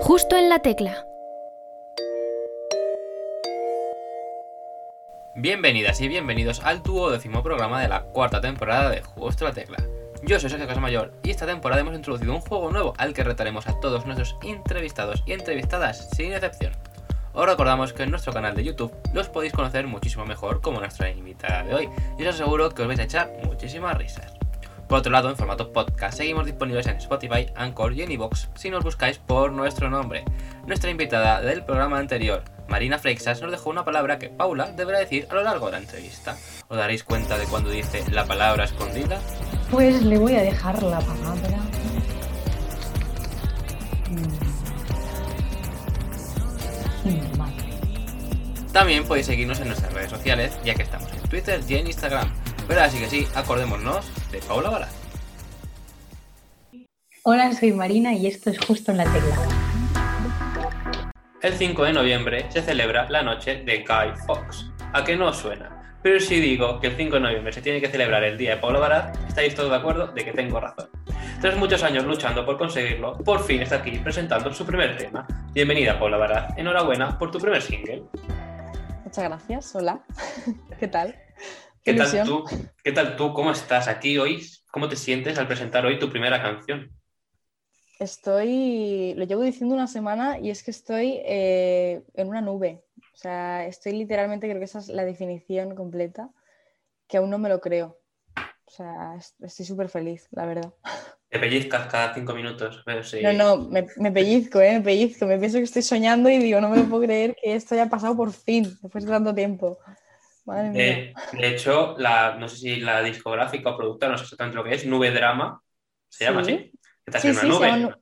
Justo en la tecla. Bienvenidas y bienvenidos al duodécimo programa de la cuarta temporada de Justo la Tecla. Yo soy Sergio Casamayor y esta temporada hemos introducido un juego nuevo al que retaremos a todos nuestros entrevistados y entrevistadas sin excepción. Os recordamos que en nuestro canal de YouTube los podéis conocer muchísimo mejor como nuestra invitada de hoy y os aseguro que os vais a echar muchísimas risas. Por otro lado, en formato podcast seguimos disponibles en Spotify, Anchor y iVoox si nos buscáis por nuestro nombre. Nuestra invitada del programa anterior, Marina Freixas, nos dejó una palabra que Paula deberá decir a lo largo de la entrevista. ¿Os daréis cuenta de cuando dice la palabra escondida? Pues le voy a dejar la palabra. Mm, vale. También podéis seguirnos en nuestras redes sociales, ya que estamos en Twitter y en Instagram. Pero así que sí, acordémonos de Paula Baraz. Hola, soy Marina y esto es justo en la tecla. El 5 de noviembre se celebra la noche de Guy Fawkes. ¿A qué no os suena? Pero si digo que el 5 de noviembre se tiene que celebrar el día de Paula Baraz, estáis todos de acuerdo de que tengo razón. Tras muchos años luchando por conseguirlo, por fin está aquí presentando su primer tema. Bienvenida Paula Baraz, enhorabuena por tu primer single. Muchas gracias, hola. ¿Qué tal? ¿Qué tal tú? ¿Qué tal tú? ¿Cómo estás aquí hoy? ¿Cómo te sientes al presentar hoy tu primera canción? Estoy, lo llevo diciendo una semana y es que estoy eh, en una nube. O sea, estoy literalmente, creo que esa es la definición completa, que aún no me lo creo. O sea, es- estoy súper feliz, la verdad. Te pellizcas cada cinco minutos. pero sí. No, no, me, me pellizco, ¿eh? Me pellizco. Me pienso que estoy soñando y digo, no me lo puedo creer que esto haya pasado por fin, después de tanto tiempo. Madre mía. De, de hecho, la, no sé si la discográfica o productora, no sé exactamente lo que es, Nube Drama, ¿se llama Sí. así? Que te Sí, sí, nube. llama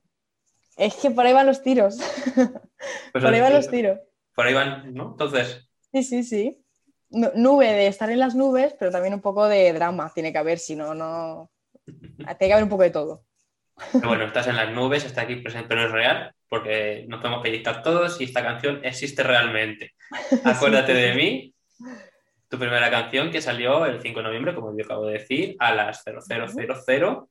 Es que por ahí van los tiros. Pues por ahí van los tiros. Por ahí van, ¿no? Entonces, Sí, sí, sí. Nu- Nube de estar en las nubes, pero también un poco de drama tiene que haber, si no, no. Tiene que haber un poco de todo. pero bueno, estás en las nubes, está aquí presente, pero es real, porque nos podemos pellizcar todos y esta canción existe realmente. Acuérdate de mí, tu primera canción que salió el 5 de noviembre, como yo acabo de decir, a las 0000.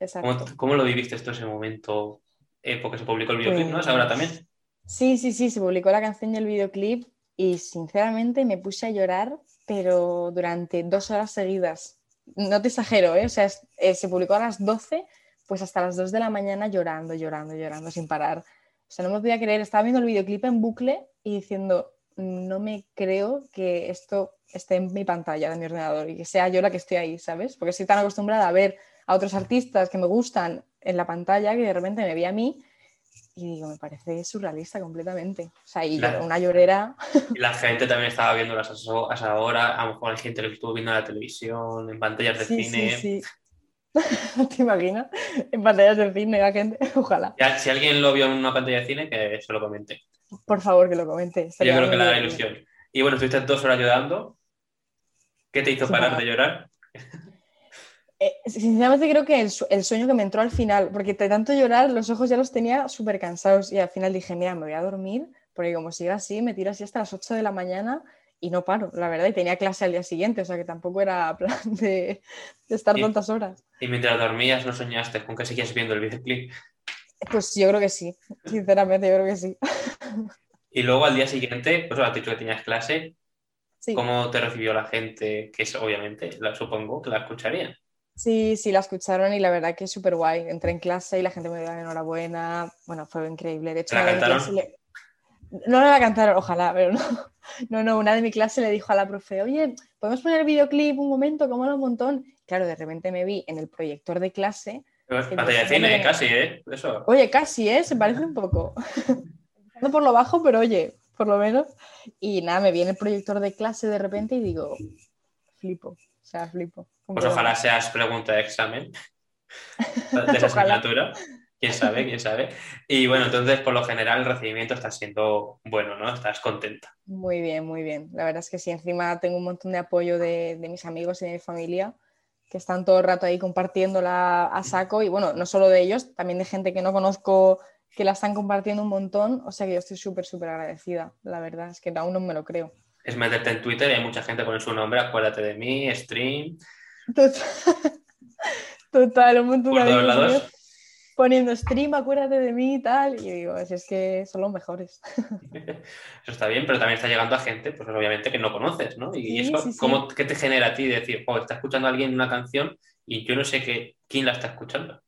Exacto. ¿Cómo, cómo lo viviste esto ese momento? Eh, porque se publicó el videoclip, ¿no? Es ahora también. Sí, sí, sí, se publicó la canción y el videoclip y sinceramente me puse a llorar, pero durante dos horas seguidas. No te exagero, ¿eh? O sea, es- eh, se publicó a las 12, pues hasta las 2 de la mañana llorando, llorando, llorando sin parar. O sea, no me podía creer, estaba viendo el videoclip en bucle y diciendo, no me creo que esto esté en mi pantalla de mi ordenador y que sea yo la que estoy ahí, ¿sabes? Porque estoy tan acostumbrada a ver a otros artistas que me gustan en la pantalla que de repente me vi a mí y digo, me parece surrealista completamente. O sea, y Claro. una llorera. Y la gente también estaba viendo a esa- hora, a lo mejor hay gente que lo estuvo viendo en la televisión, en pantallas de Sí, cine. sí, sí. ¿Te imaginas? En pantallas de cine la gente. Ojalá. Ya, si alguien lo vio en una pantalla de cine, que se lo comente. Por favor, que lo comente. Yo creo que le da ilusión. Y bueno, estuviste dos horas llorando. ¿Qué te hizo Sí, parar para. de llorar? Eh, sinceramente creo que el, su- el sueño que me entró al final, porque de tanto llorar los ojos ya los tenía súper cansados y al final dije, mira, me voy a dormir, porque como siga así, me tiro así hasta las 8 de la mañana y no paro, la verdad, y tenía clase al día siguiente, o sea que tampoco era plan de, de estar Sí. tantas horas. Y mientras dormías, ¿no soñaste con que seguías viendo el videoclip? Pues yo creo que sí, sinceramente yo creo que sí. Y luego al día siguiente, pues has dicho que tenías clase. Sí. ¿Cómo te recibió la gente? Que es obviamente, la, supongo que la escucharían. Sí, sí, la escucharon y la verdad que es súper guay. Entré en clase y la gente me dio la enhorabuena. Bueno, fue increíble. De hecho, ¿La cantaron? le- No, la cantaron, ojalá, pero no. No, no, una de mi clase le dijo a la profe, oye, ¿podemos poner videoclip un momento? ¿Cómo un montón? Claro, de repente me vi en el proyector de clase. Pantalla de cine, casi, ¿eh? Eso. Oye, casi, ¿eh? Se parece un poco. Empezando por lo bajo, pero oye, por lo menos. Y nada, me vi en el proyector de clase de repente y digo, flipo, o sea, flipo. Pues ojalá seas pregunta de examen de esa asignatura. Quién sabe, quién sabe. Y bueno, entonces por lo general el recibimiento está siendo bueno, ¿no? Estás contenta. Muy bien, muy bien. La verdad es que sí, encima tengo un montón de apoyo de, de mis amigos y de mi familia que están todo el rato ahí compartiéndola a saco. Y bueno, no solo de ellos, también de gente que no conozco que la están compartiendo un montón, o sea que yo estoy súper, súper agradecida, la verdad, es que aún no me lo creo. Es meterte en Twitter y hay mucha gente con su nombre, acuérdate de mí, stream, Total, Total, un montón por de todos lados. Poniendo stream, acuérdate de mí y tal. Y yo digo, si es que son los mejores. Eso está bien, pero también está llegando a gente, pues obviamente que no conoces, ¿no? Y Sí, eso, sí, sí. ¿cómo, ¿qué te genera a ti decir, oh, está escuchando a alguien una canción y yo no sé qué, quién la está escuchando?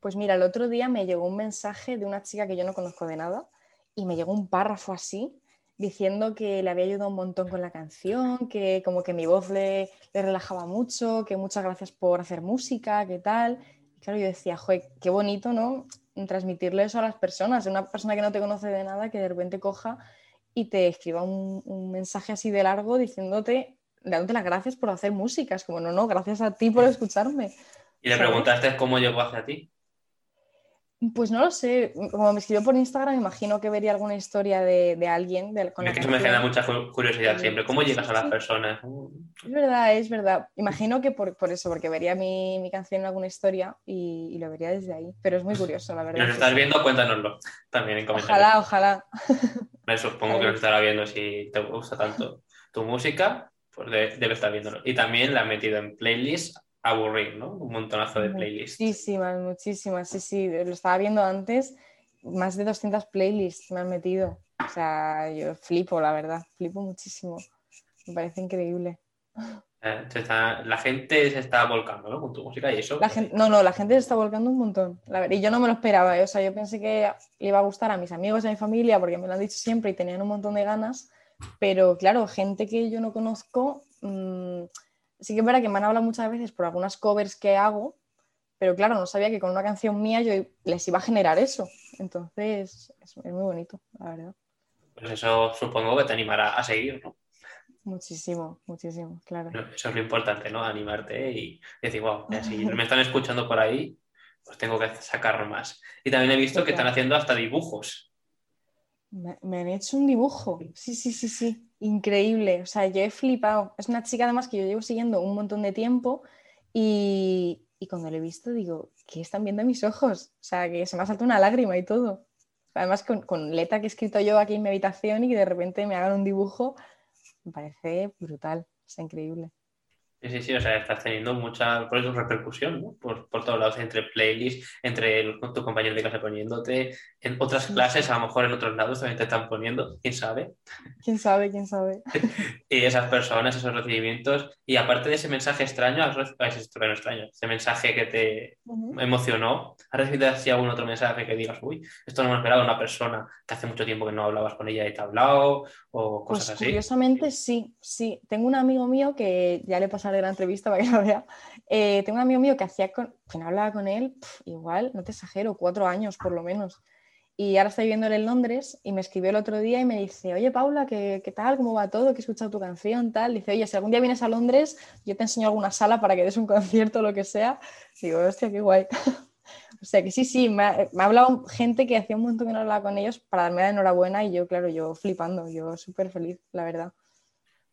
Pues mira, el otro día me llegó un mensaje de una chica que yo no conozco de nada y me llegó un párrafo así diciendo que le había ayudado un montón con la canción, que como que mi voz le, le relajaba mucho, que muchas gracias por hacer música, que tal. Claro, yo decía, joder, qué bonito, ¿no? Transmitirle eso a las personas, una persona que no te conoce de nada, que de repente coja y te escriba un, un mensaje así de largo diciéndote, dándote las gracias por hacer música. Es como, no, no, gracias a ti por escucharme. Y le preguntaste cómo llegó hacia ti. Pues no lo sé, como me escribió por Instagram, imagino que vería alguna historia de, de alguien. de- con Es que eso me genera mucha cu- curiosidad siempre. ¿Cómo llegas a las personas? Es verdad, es verdad. Imagino que por, por eso, porque vería mi, mi canción en alguna historia y, y lo vería desde ahí. Pero es muy curioso, la Si verdad. nos sí, estás viendo, cuéntanoslo también en comentarios. Ojalá, ojalá. Me supongo que lo estará viendo si te gusta tanto tu música, pues de- debe estar viéndolo. Y también la has metido en playlist aburrir, ¿no? Un montonazo de playlists. Muchísimas, muchísimas. Sí, sí, lo estaba viendo antes. Más de 200 playlists me han metido. O sea, yo flipo, la verdad. Flipo muchísimo. Me parece increíble. Eh, está- la gente se está volcando, ¿no? Con tu música y eso. La gente, no, no, la gente se está volcando un montón. La verdad, y yo no me lo esperaba. ¿eh? O sea, yo pensé que le iba a gustar a mis amigos y a mi familia porque me lo han dicho siempre y tenían un montón de ganas. Pero claro, gente que yo no conozco, mm, sí que es verdad que me han hablado muchas veces por algunas covers que hago, pero claro, no sabía que con una canción mía yo les iba a generar eso. Entonces, es, es muy bonito, la verdad. Pues eso supongo que te animará a seguir, ¿no? Muchísimo, muchísimo, claro. Eso es lo importante, ¿no? Animarte y decir, wow, si me están escuchando por ahí, pues tengo que sacar más. Y también he visto que están haciendo hasta dibujos. Me, han hecho un dibujo. Sí, sí, sí, sí. Increíble. O sea, yo he flipado. Es una chica además que yo llevo siguiendo un montón de tiempo y, y cuando lo he visto digo, ¿qué están viendo mis ojos? O sea, que se me ha saltado una lágrima y todo. Además con, con letra que he escrito yo aquí en mi habitación y que de repente me hagan un dibujo, me parece brutal. Es increíble. Sí, sí, sí, o sea, estás teniendo mucha por eso, repercusión, ¿no? Por, por todos lados, entre playlists, entre el- tu compañero de clase poniéndote, en otras clases, a lo mejor en otros lados también te están poniendo, quién sabe. ¿Quién sabe? ¿Quién sabe? Y esas personas, esos recibimientos, y aparte de ese mensaje extraño, has reci- ese bueno, extraño, ese mensaje que te emocionó, ¿has recibido así algún otro mensaje que digas, uy, esto no me lo esperaba una persona que hace mucho tiempo que no hablabas con ella y te ha hablado, o Pues cosas así? curiosamente sí, sí. Tengo un amigo mío que ya le pasaré la entrevista para que lo vea. Eh, tengo un amigo mío que hacía con, que no hablaba con él, igual, no te exagero, cuatro años por lo menos. Y ahora está viviendo él en Londres y me escribió el otro día y me dice, oye Paula, ¿qué, qué tal? ¿Cómo va todo? Que he escuchado tu canción, tal. Dice, oye, si algún día vienes a Londres, yo te enseño alguna sala para que des un concierto o lo que sea. Digo, hostia, qué guay. O sea que sí, sí, me ha, me ha hablado gente que hacía un montón que no hablaba con ellos para darme la enhorabuena y yo, claro, yo flipando, yo súper feliz, la verdad.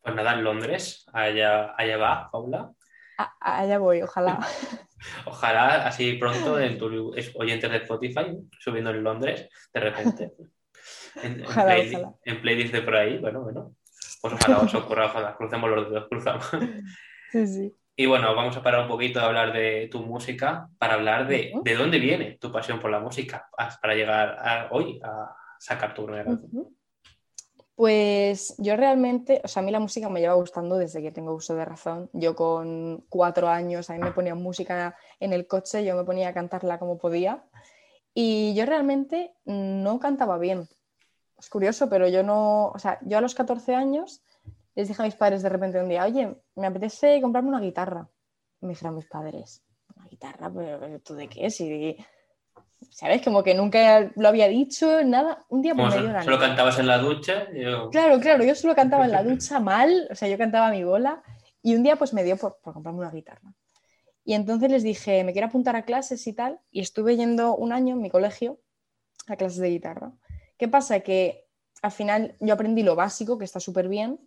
Pues nada, en Londres, allá, allá va, Paula. A- allá voy, ojalá. Ojalá así pronto en tus oyentes de Spotify, subiendo en Londres, de repente. En, en Ojalá, playli- ojalá. en playlist de por ahí, bueno, bueno. Pues ojalá os ocurra, ojalá, crucemos los dedos, cruzamos. Sí, sí. Y bueno, vamos a parar un poquito de hablar de tu música para hablar de, de dónde viene tu pasión por la música a- para llegar a, hoy a sacar tu primera. Ujú. Pues yo realmente, o sea, a mí la música me lleva gustando desde que tengo uso de razón. Yo con cuatro años, a mí me ponían música en el coche, yo me ponía a cantarla como podía. Y yo realmente no cantaba bien. Es curioso, pero yo no, o sea, yo a los 14 años les dije a mis padres de repente un día, oye, me apetece comprarme una guitarra. Me dijeron mis padres, ¿una guitarra? ¿Pero pero tú de qué? Si, ¿Sabes? Como que nunca lo había dicho, nada. Un día Como me dio so- la solo nota. cantabas en la ducha, yo- Claro, claro, yo solo cantaba en la ducha mal, o sea, yo cantaba mi bola y un día pues me dio por, por comprarme una guitarra. Y entonces les dije, me quiero apuntar a clases y tal, y estuve yendo un año en mi colegio a clases de guitarra. ¿Qué pasa? Que al final yo aprendí lo básico, que está súper bien,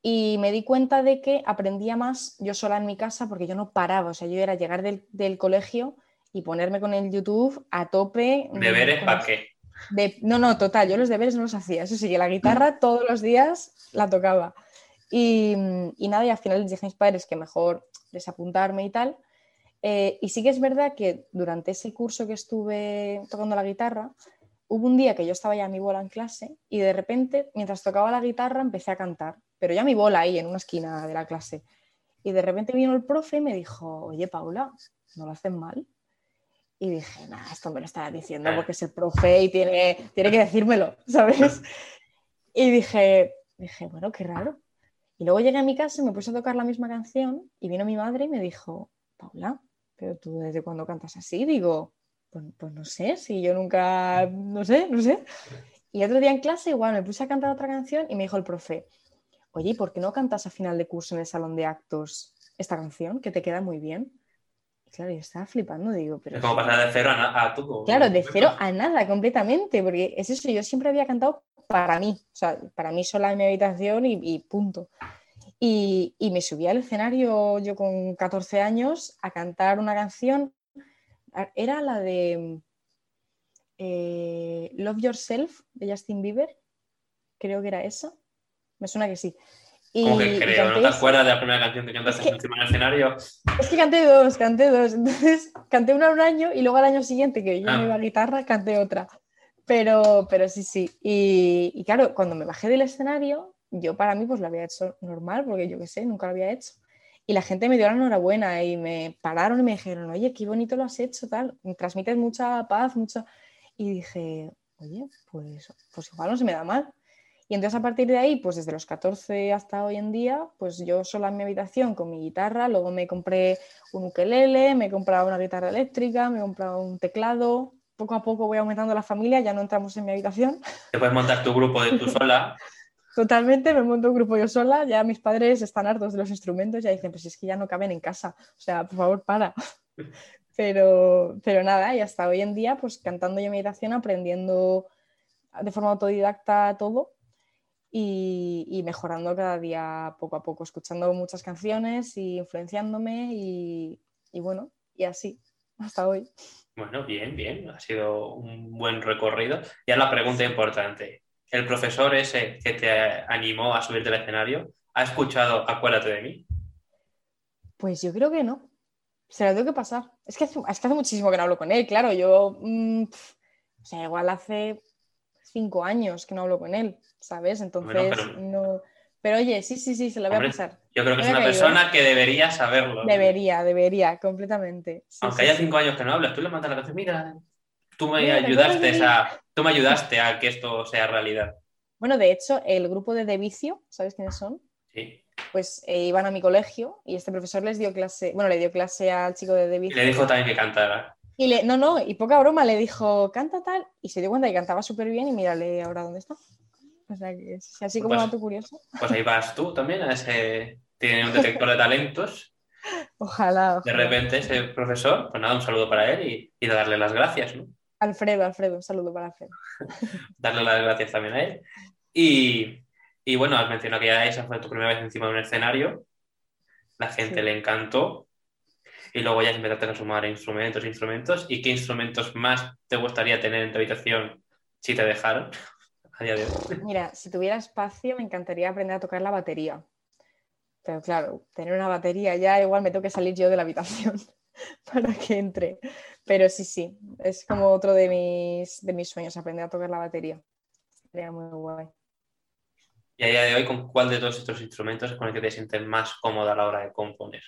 y me di cuenta de que aprendía más yo sola en mi casa porque yo no paraba, o sea, yo era llegar del, del colegio y ponerme con el YouTube a tope. deberes para qué. de- no, no, total, yo los deberes no los hacía. Eso sí, que la guitarra todos los días la tocaba. Y, y nada, y al final les dije a mis padres que mejor desapuntarme y tal. Eh, y sí que es verdad que durante ese curso que estuve tocando la guitarra, hubo un día que yo estaba ya a mi bola en clase y de repente, mientras tocaba la guitarra, empecé a cantar, pero ya mi bola ahí en una esquina de la clase. Y de repente vino el profe y me dijo, oye, Paula, ¿no lo haces mal? Y dije, nada, esto me lo estará diciendo porque es el profe y tiene, tiene que decírmelo, ¿sabes? Y dije, dije, bueno, qué raro. Y luego llegué a mi casa y me puse a tocar la misma canción y vino mi madre y me dijo, Paula, pero tú desde cuándo cantas así? Digo, pues, pues, no sé, si yo nunca, no sé, no sé. Y otro día en clase igual me puse a cantar otra canción y me dijo el profe, oye, ¿por qué no cantas a final de curso en el salón de actos esta canción que te queda muy bien? Claro, yo estaba flipando, digo, pero... Es como pasar de cero a, a tú. Claro, de cero a nada completamente, porque es eso, yo siempre había cantado para mí, o sea, para mí sola en mi habitación y, y punto. Y, me subí al escenario yo con 14 años a cantar una canción. Era la de eh, Love Yourself de Justin Bieber. Creo que era esa. Me suena que sí. Y, ¿Cómo que creo? ¿No te acuerdas de la primera canción que cantaste encima del escenario? Es que canté dos, canté dos. Entonces canté una un año y luego al año siguiente, que yo me ah. iba a guitarra, canté otra. Pero, pero sí, sí. y, claro, cuando me bajé del escenario, yo para mí pues lo había hecho normal, porque yo qué sé, nunca lo había hecho. Y la gente me dio la enhorabuena y me pararon y me dijeron, oye, qué bonito lo has hecho, tal, me transmites mucha paz, mucha... Y dije, oye, pues, pues igual no se me da mal. Y entonces a partir de ahí, pues desde los 14 hasta hoy en día, pues yo sola en mi habitación con mi guitarra, luego me compré un ukelele, me he comprado una guitarra eléctrica, me he comprado un teclado, poco a poco voy aumentando la familia, ya no entramos en mi habitación. Te puedes montar tu grupo de tu sola. Totalmente, me monto un grupo yo sola, ya mis padres están hartos de los instrumentos, ya dicen, pues es que ya no caben en casa, o sea, por favor, para. Pero, pero nada, y hasta hoy en día, pues cantando yo meditación, aprendiendo de forma autodidacta todo y, mejorando cada día poco a poco, escuchando muchas canciones y influenciándome y, y bueno, y así, hasta hoy. Bueno, bien, bien, ha sido un buen recorrido. Ya la pregunta importante, el profesor ese que te animó a subirte al escenario, ¿ha escuchado Acuérdate de mí? Pues yo creo que no. Se lo tengo que pasar. Es que hace, hace muchísimo que no hablo con él, claro. Yo, mm, o sea, igual hace cinco años que no hablo con él, ¿sabes? Entonces, pero... no. Pero oye, sí, sí, sí, se lo voy a pasar. Yo creo que es una persona que debería saberlo. Debería, debería, completamente. Aunque haya cinco años que no hablas, tú le mandas la canción, mira, tú me ayudaste a, tú me ayudaste a que esto sea realidad. Bueno, de hecho, el grupo de Devicio, ¿sabes quiénes son? Sí. Pues eh, iban a mi colegio y este profesor les dio clase, bueno, le dio clase al chico de Devicio. Y le dijo también que cantara. Y le, no, no, y poca broma, le dijo, canta tal, y se dio cuenta que cantaba súper bien y mírale ahora dónde está. O sea, que es así como pues, dato curioso. Pues ahí vas tú también, a ese, tiene un detector de talentos. Ojalá, De repente ese profesor, pues nada, un saludo para él y, y darle las gracias, ¿no? Alfredo, Alfredo, un saludo para Alfredo. Darle las gracias también a él. Y, y, bueno, has mencionado que ya esa fue tu primera vez encima de un escenario. La gente le encantó. Y luego ya empezaste a sumar instrumentos, instrumentos. ¿Y qué instrumentos más te gustaría tener en tu habitación si te dejaron? A día de hoy? Mira, si tuviera espacio, me encantaría aprender a tocar la batería. Pero claro, tener una batería ya igual me tengo que salir yo de la habitación. para que entre. Pero sí, sí, es como otro de mis, de mis sueños, aprender a tocar la batería. Sería muy guay. Y a día de hoy, ¿con cuál de todos estos instrumentos es con el que te sientes más cómoda a la hora de componer?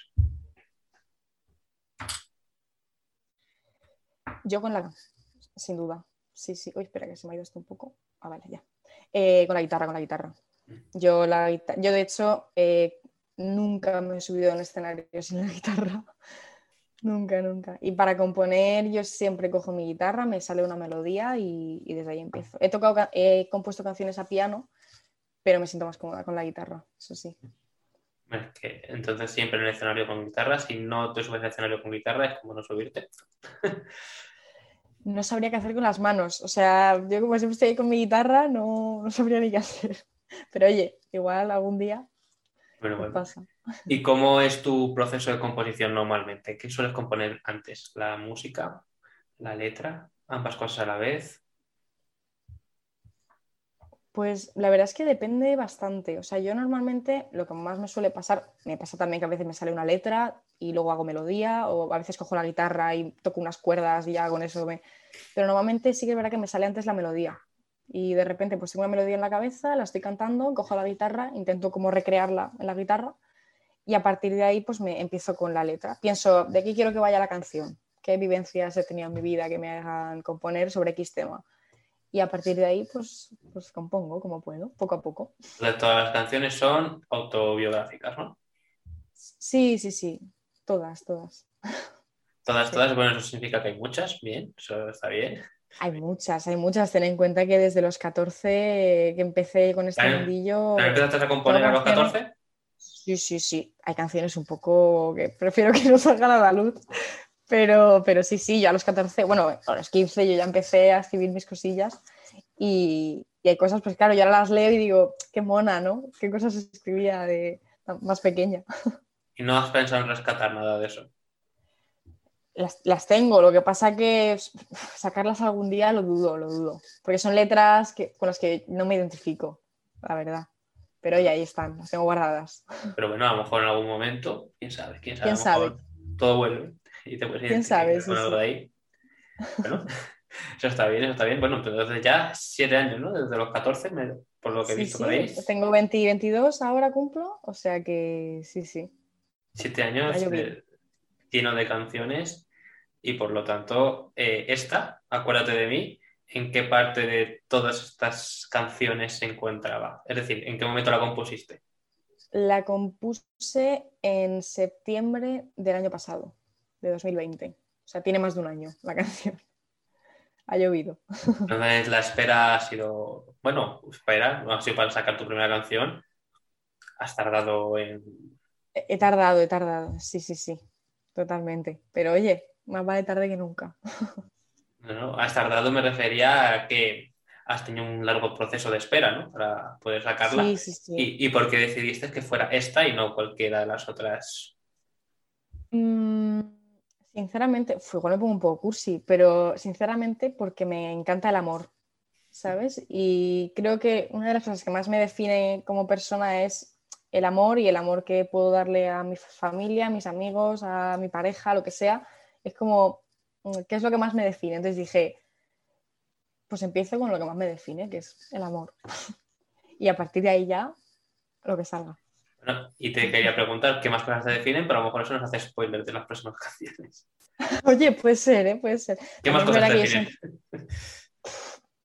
Yo con la, sin duda. Sí, sí. Uy, espera que se me ha ido esto un poco. Ah, vale, ya. Eh, con la guitarra, con la guitarra. Yo, la, yo de hecho, eh, nunca me he subido a un escenario sin la guitarra. Nunca, nunca. Y para componer yo siempre cojo mi guitarra, me sale una melodía y, desde ahí empiezo. He, tocado, he compuesto canciones a piano, pero me siento más cómoda con la guitarra, eso sí. entonces siempre en el escenario con guitarra, si no te subes al escenario con guitarra es como no subirte. no sabría qué hacer con las manos. O sea, yo como siempre estoy ahí con mi guitarra, no, no sabría ni qué hacer. Pero oye, igual algún día ¿Y cómo es tu proceso de composición normalmente? ¿Qué sueles componer antes? ¿La música? ¿La letra? ¿Ambas cosas a la vez? Pues la verdad es que depende bastante. O sea, yo normalmente lo que más me suele pasar, me pasa también que a veces me sale una letra y luego hago melodía, o a veces cojo la guitarra y toco unas cuerdas y ya con eso me... Pero normalmente sí que es verdad que me sale antes la melodía. Y de repente pues tengo una melodía en la cabeza, la estoy cantando, cojo la guitarra, intento como recrearla en la guitarra y a partir de ahí pues me empiezo con la letra. Pienso, ¿de qué quiero que vaya la canción? ¿Qué vivencias he tenido en mi vida que me hagan componer sobre X tema? Y a partir de ahí pues, pues compongo como puedo, poco a poco. Todas las canciones son autobiográficas, ¿no? Sí, sí, sí, todas, todas. Todas, todas, bueno, eso significa que hay muchas, bien, eso está bien. Hay muchas, hay muchas. Ten en cuenta que desde los 14 que empecé con este mundillo. empezaste a componer a los 14? Sí, sí, sí. Hay canciones un poco que prefiero que no salgan a la luz. Pero, pero sí, sí, yo a los 14, bueno, a los 15 yo ya empecé a escribir mis cosillas y, y hay cosas, pues claro, yo ahora las leo y digo, qué mona, ¿no? Qué cosas escribía de más pequeña. ¿Y no has pensado en rescatar nada de eso? Las, tengo, lo que pasa que sacarlas algún día lo dudo, lo dudo. Porque son letras que, con las que no me identifico, la verdad. Pero ya ahí están, las tengo guardadas. Pero bueno, a lo mejor en algún momento, quién sabe, quién sabe. ¿Quién sabe? Todo vuelve y te puedes ¿Quién sabe? Sí, sí. ahí. Bueno, eso está bien, eso está bien. Bueno, entonces ya siete años, ¿no? Desde los 14, por lo que he visto por ahí. Tengo 20 y 22, ahora cumplo, o sea que sí, sí. Siete años lleno de canciones y por lo tanto, eh, esta, acuérdate de mí, ¿en qué parte de todas estas canciones se encontraba? Es decir, ¿en qué momento la compusiste? La compuse en septiembre del año pasado, de 2020. O sea, tiene más de un año la canción. ha llovido. Entonces, la espera ha sido, bueno, espera, no ha sido para sacar tu primera canción. Has tardado en... He tardado, he tardado, sí, sí, sí, totalmente. Pero oye, más vale tarde que nunca. No, has tardado me refería a que has tenido un largo proceso de espera, ¿no? Para poder sacarla. Sí, sí, sí. ¿Y, por qué decidiste que fuera esta y no cualquiera de las otras? Mm, sinceramente, fue igual me pongo un poco cursi, pero sinceramente porque me encanta el amor, ¿sabes? Y creo que una de las cosas que más me define como persona es el amor y el amor que puedo darle a mi familia, a mis amigos, a mi pareja, lo que sea es como, mm, ¿qué es lo que más me define? Entonces dije, pues empiezo con lo que más me define, que es el amor. y a partir de ahí ya, lo que salga. Bueno, y te quería preguntar qué más cosas te definen, pero a lo mejor eso nos hace spoiler de las próximas canciones. Oye, puede ser, ¿eh? puede ser. ¿Qué más cosas te definen?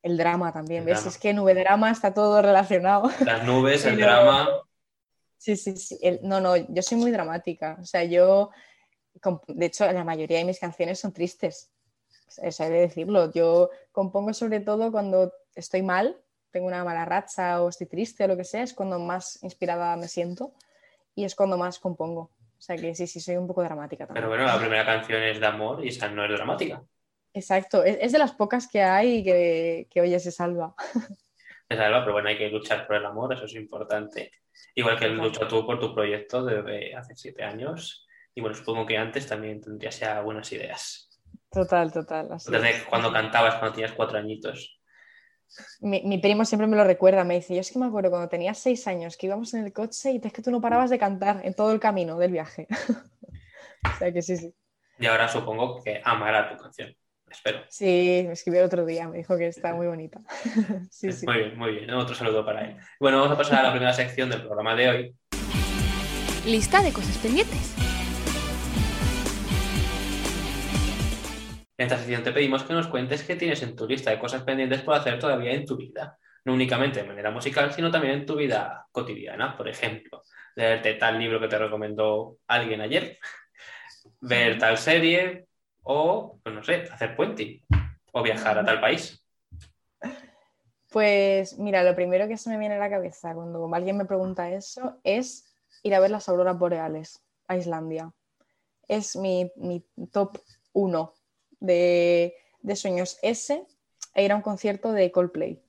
El drama también, ¿ves? Es que nube drama está todo relacionado. Las nubes, el drama. Sí, sí, sí. No, no, yo soy muy dramática. O sea, yo de hecho, la mayoría de mis canciones son tristes. Eso hay de decirlo. Yo compongo sobre todo cuando estoy mal, tengo una mala racha o estoy triste o lo que sea, es cuando más inspirada me siento y es cuando más compongo. O sea que sí, sí, soy un poco dramática también. Pero bueno, la primera canción es de amor y esa no es dramática. Exacto, es, de las pocas que hay que, que oye se salva. Se salva, pero bueno, hay que luchar por el amor, eso es importante. Igual que luchas tú por tu proyecto desde hace siete años y bueno, supongo que antes también tendrías ya buenas ideas. Total, total. Desde cuando cantabas, cuando tenías cuatro añitos. Mi, primo siempre me lo recuerda, me dice, yo es que me acuerdo cuando tenías seis años que íbamos en el coche y es que tú no parabas de cantar en todo el camino del viaje. o sea que sí, sí. Y ahora supongo que amará tu canción, espero. Sí, me escribió el otro día, me dijo que está muy bonita. sí, sí. Muy bien, muy bien. Otro saludo para él. Bueno, vamos a pasar a la primera sección del programa de hoy. Lista de cosas pendientes. En esta sección te pedimos que nos cuentes qué tienes en tu lista de cosas pendientes por hacer todavía en tu vida. No únicamente de manera musical, sino también en tu vida cotidiana. Por ejemplo, leerte tal libro que te recomendó alguien ayer, ver tal serie o, pues no sé, hacer puente o viajar a tal país. Pues mira, lo primero que se me viene a la cabeza cuando alguien me pregunta eso es ir a ver las auroras boreales a Islandia. Es mi, mi top uno de, sueños ese e ir a un concierto de Coldplay.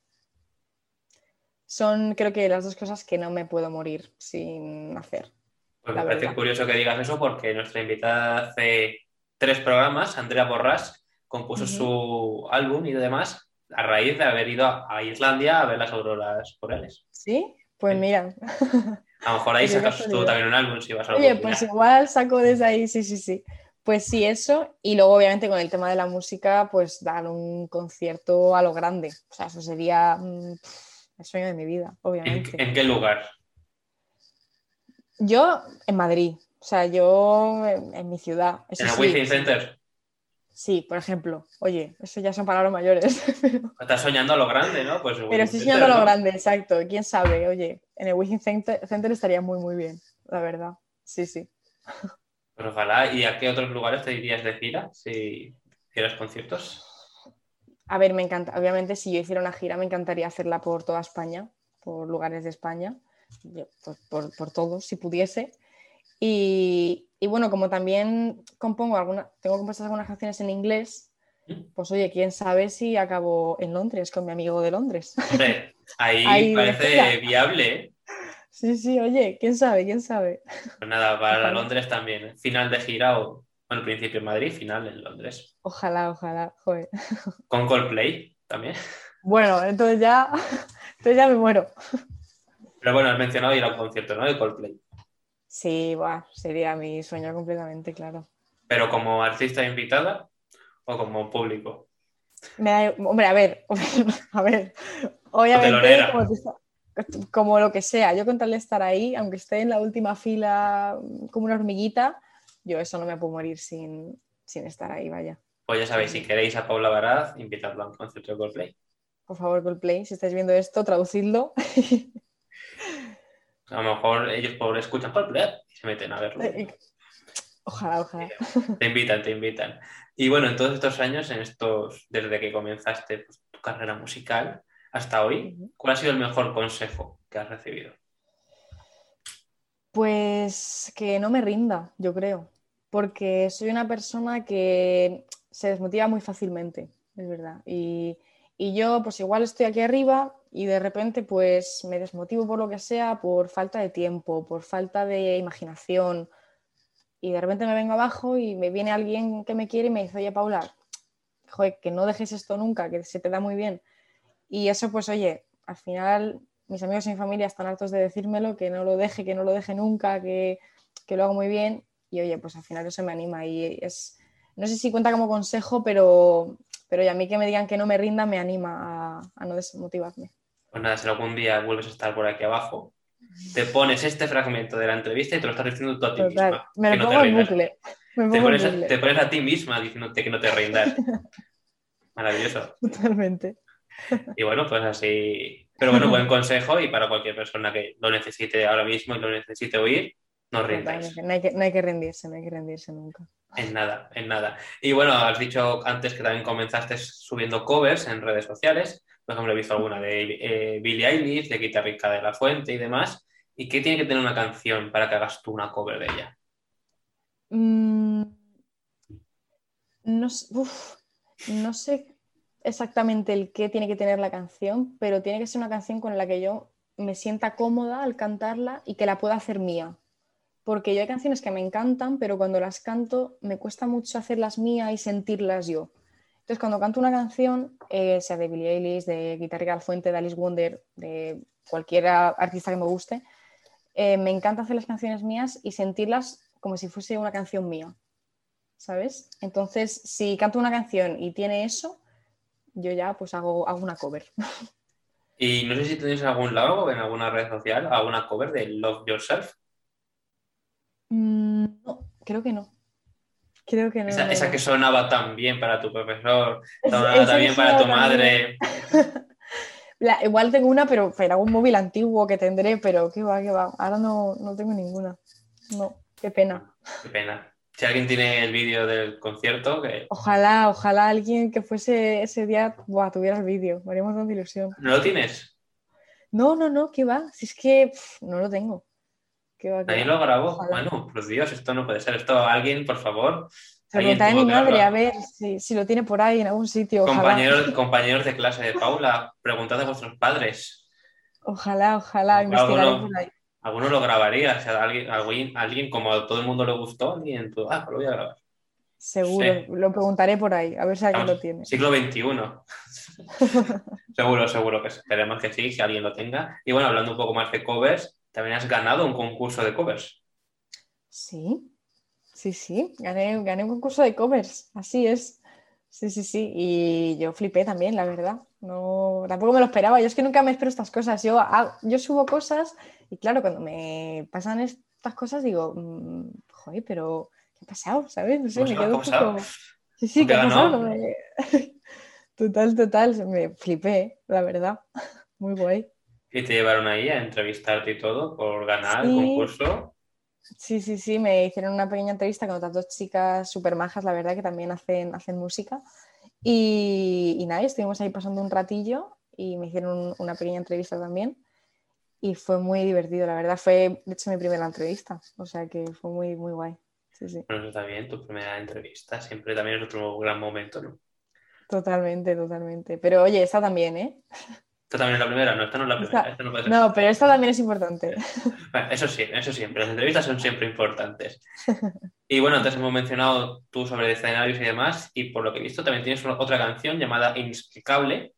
Son creo que las dos cosas que no me puedo morir sin hacer. Pues me parece curioso que digas eso porque nuestra invitada hace tres programas, Andrea Borras, compuso su álbum y demás a raíz de haber ido a Islandia a ver las auroras boreales. ¿Sí? Pues mira. A lo mejor ahí Pues sacas tú también un álbum si vas a Oye, pues igual saco desde ahí, sí, sí, sí. Pues sí, eso. Y luego, obviamente, con el tema de la música, pues dar un concierto a lo grande. O sea, eso sería mm, el sueño de mi vida, ¿En, obviamente. en qué lugar? Yo en Madrid, o sea, yo en, en mi ciudad. Eso ¿En el sí, Center? Sí, por ejemplo. Oye, eso ya son palabras mayores. pero, Estás soñando a lo grande, ¿no? Pues pero estoy soñando a lo grande, exacto. ¿Quién sabe? Oye, en el Wizzing Center, Center estaría muy, muy bien, la verdad. Sí, sí. Pues ojalá. ¿Y a qué otros lugares te irías de gira si hicieras conciertos? A ver, me encanta. Obviamente, si yo hiciera una gira, me encantaría hacerla por toda España, por lugares de España, yo, por, por- por todos, si pudiese. Y, y bueno, como también compongo alguna, tengo compuestas algunas canciones en inglés, pues oye, quién sabe si acabo en Londres con mi amigo de Londres. Hombre, ahí parece viable, ¿eh? Sí, sí, oye, quién sabe, quién sabe. Pues nada, para. Londres también. ¿eh? Final de gira o, bueno, principio en Madrid, final en Londres. Ojalá, ojalá, joder. Con Coldplay también. Bueno, entonces ya, entonces ya me muero. Pero bueno, has mencionado ir a un concierto, ¿no? De Coldplay. Sí, buah, sería mi sueño completamente, claro. Pero como artista invitada o como público. Me da- hombre, a ver, a ver, obviamente como, como lo que sea, yo con tal de estar ahí, aunque esté en la última fila mm, como una hormiguita, yo eso no me puedo morir sin, sin estar ahí, vaya. Pues ya sabéis, si queréis a Paula Baraz, invitadla a un concierto de Coldplay. Por favor, Coldplay, si estáis viendo esto, traducidlo. A lo mejor ellos por escuchan Coldplay y se meten a verlo. Ojalá, ojalá. Te invitan, te invitan. Y bueno, en todos estos años, en estos, desde que comenzaste pues, tu carrera musical hasta hoy, ¿cuál ha sido el mejor consejo que has recibido? Pues que no me rinda, yo creo, porque soy una persona que se desmotiva muy fácilmente, es verdad. Y, y yo pues igual estoy aquí arriba y de repente pues me desmotivo por lo que sea, por falta de tiempo, por falta de imaginación. Y de repente me vengo abajo y me viene alguien que me quiere y me dice, oye Paula, que no dejes esto nunca, que se te da muy bien. Y eso pues oye, al final mis amigos y mi familia están hartos de decírmelo, que no lo deje, que no lo deje nunca, que, que lo hago muy bien. Y oye, pues al final eso me anima y es, no sé si cuenta como consejo, pero, pero a mí que me digan que no me rinda me anima a, a no desmotivarme. Pues nada, si algún día vuelves a estar por aquí abajo, te pones este fragmento de la entrevista y te lo estás diciendo tú a ti Total, misma. me lo no pongo en rindas. bucle. Me Te pongo pones, bucle, te pones a ti misma diciéndote que no te rindas. Maravilloso. totalmente. Y bueno, pues así. Pero bueno, buen consejo y para cualquier persona que lo necesite ahora mismo y lo necesite oír, no rindáis. Totalmente. No hay, que, no hay que rendirse, no hay que rendirse nunca. En nada, en nada. Y bueno, has dicho antes que también comenzaste subiendo covers en redes sociales. Por ejemplo, he visto alguna de eh, Billie Eilish, de Guitarrica de la Fuente y demás. ¿Y qué tiene que tener una canción para que hagas tú una cover de ella? Mm, no, no sé exactamente el qué tiene que tener la canción, pero tiene que ser una canción con la que yo me sienta cómoda al cantarla y que la pueda hacer mía. Porque yo hay canciones que me encantan, pero cuando las canto me cuesta mucho hacerlas mías y sentirlas yo. Entonces, cuando canto una canción, eh, sea de Billie Eilish, de Guitarra Fuente, de Alice Wonder, de cualquier artista que me guste, eh, me encanta hacer las canciones mías y sentirlas como si fuese una canción mía, ¿sabes? Entonces, si canto una canción y tiene eso, yo ya pues hago, hago una cover. Y no sé si tenéis en algún lado o en alguna red social alguna cover de Love Yourself. Mm, no, creo que no. Creo que no. Esa, que sonaba tan bien para tu profesor, Es- sonaba tan bien para tu madre. La- igual tengo una, pero en algún móvil antiguo que tendré, pero qué va, qué va. Ahora no, no tengo ninguna. No, qué pena. Qué pena. Si alguien tiene el vídeo del concierto, que Ojalá, ojalá alguien que fuese ese día buah, tuviera el vídeo. Me haría un montón de ilusión. no lo tienes. No, no, no, qué va. Si es que no lo tengo. Qué va, va. lo grabó. Ojalá. Bueno, por Dios, esto no puede ser. Esto alguien, por favor. Preguntaré a mi madre a ver si, si lo tiene por ahí en algún sitio. Compañeros, compañeros de clase de Paula, preguntad a vuestros padres. ojalá, ojalá, no. por ahí. Alguno lo grabaría. O sea, alguien, alguien, alguien como a todo el mundo le gustó, alguien tú, ah, lo voy a grabar. Seguro, Sí. lo preguntaré por ahí, a ver si alguien Vamos, lo tiene. Siglo XXI. seguro, seguro que esperemos que sí, si alguien lo tenga. Y bueno, hablando un poco más de covers, también has ganado un concurso de covers. Sí, sí, sí, gané, gané un concurso de covers, así es. Sí, sí, sí, y yo flipé también, la verdad. No, tampoco me lo esperaba. Yo es que nunca me espero estas cosas. Yo, yo subo cosas y claro, cuando me pasan estas cosas digo, mm, joder, pero ¿qué ha pasado? ¿Sabes? No sé, me quedo un poco... Sí, sí, ¿qué ha pasado? Total, total, me flipé, la verdad. Muy guay. ¿Y te llevaron ahí a entrevistarte y todo por ganar el concurso? Sí, sí, sí, me hicieron una pequeña entrevista con otras dos chicas súper majas, la verdad, que también hacen, hacen música. Y, y nada, estuvimos ahí pasando un ratillo y me hicieron una pequeña entrevista también. Y fue muy divertido, la verdad. Fue, de hecho, mi primera entrevista. O sea que fue muy, muy guay. Sí, sí. Bueno, está bien, tu primera entrevista. Siempre también es otro gran momento, ¿no? Totalmente, totalmente. Pero oye, esta también, ¿eh? Esta también es la primera, no, esta no es la primera. no, pero esta también es importante. eso sí, eso siempre. Las entrevistas son siempre importantes. Y bueno, antes hemos mencionado tú sobre escenarios y demás, y por lo que he visto también tienes otra canción llamada Inexplicable,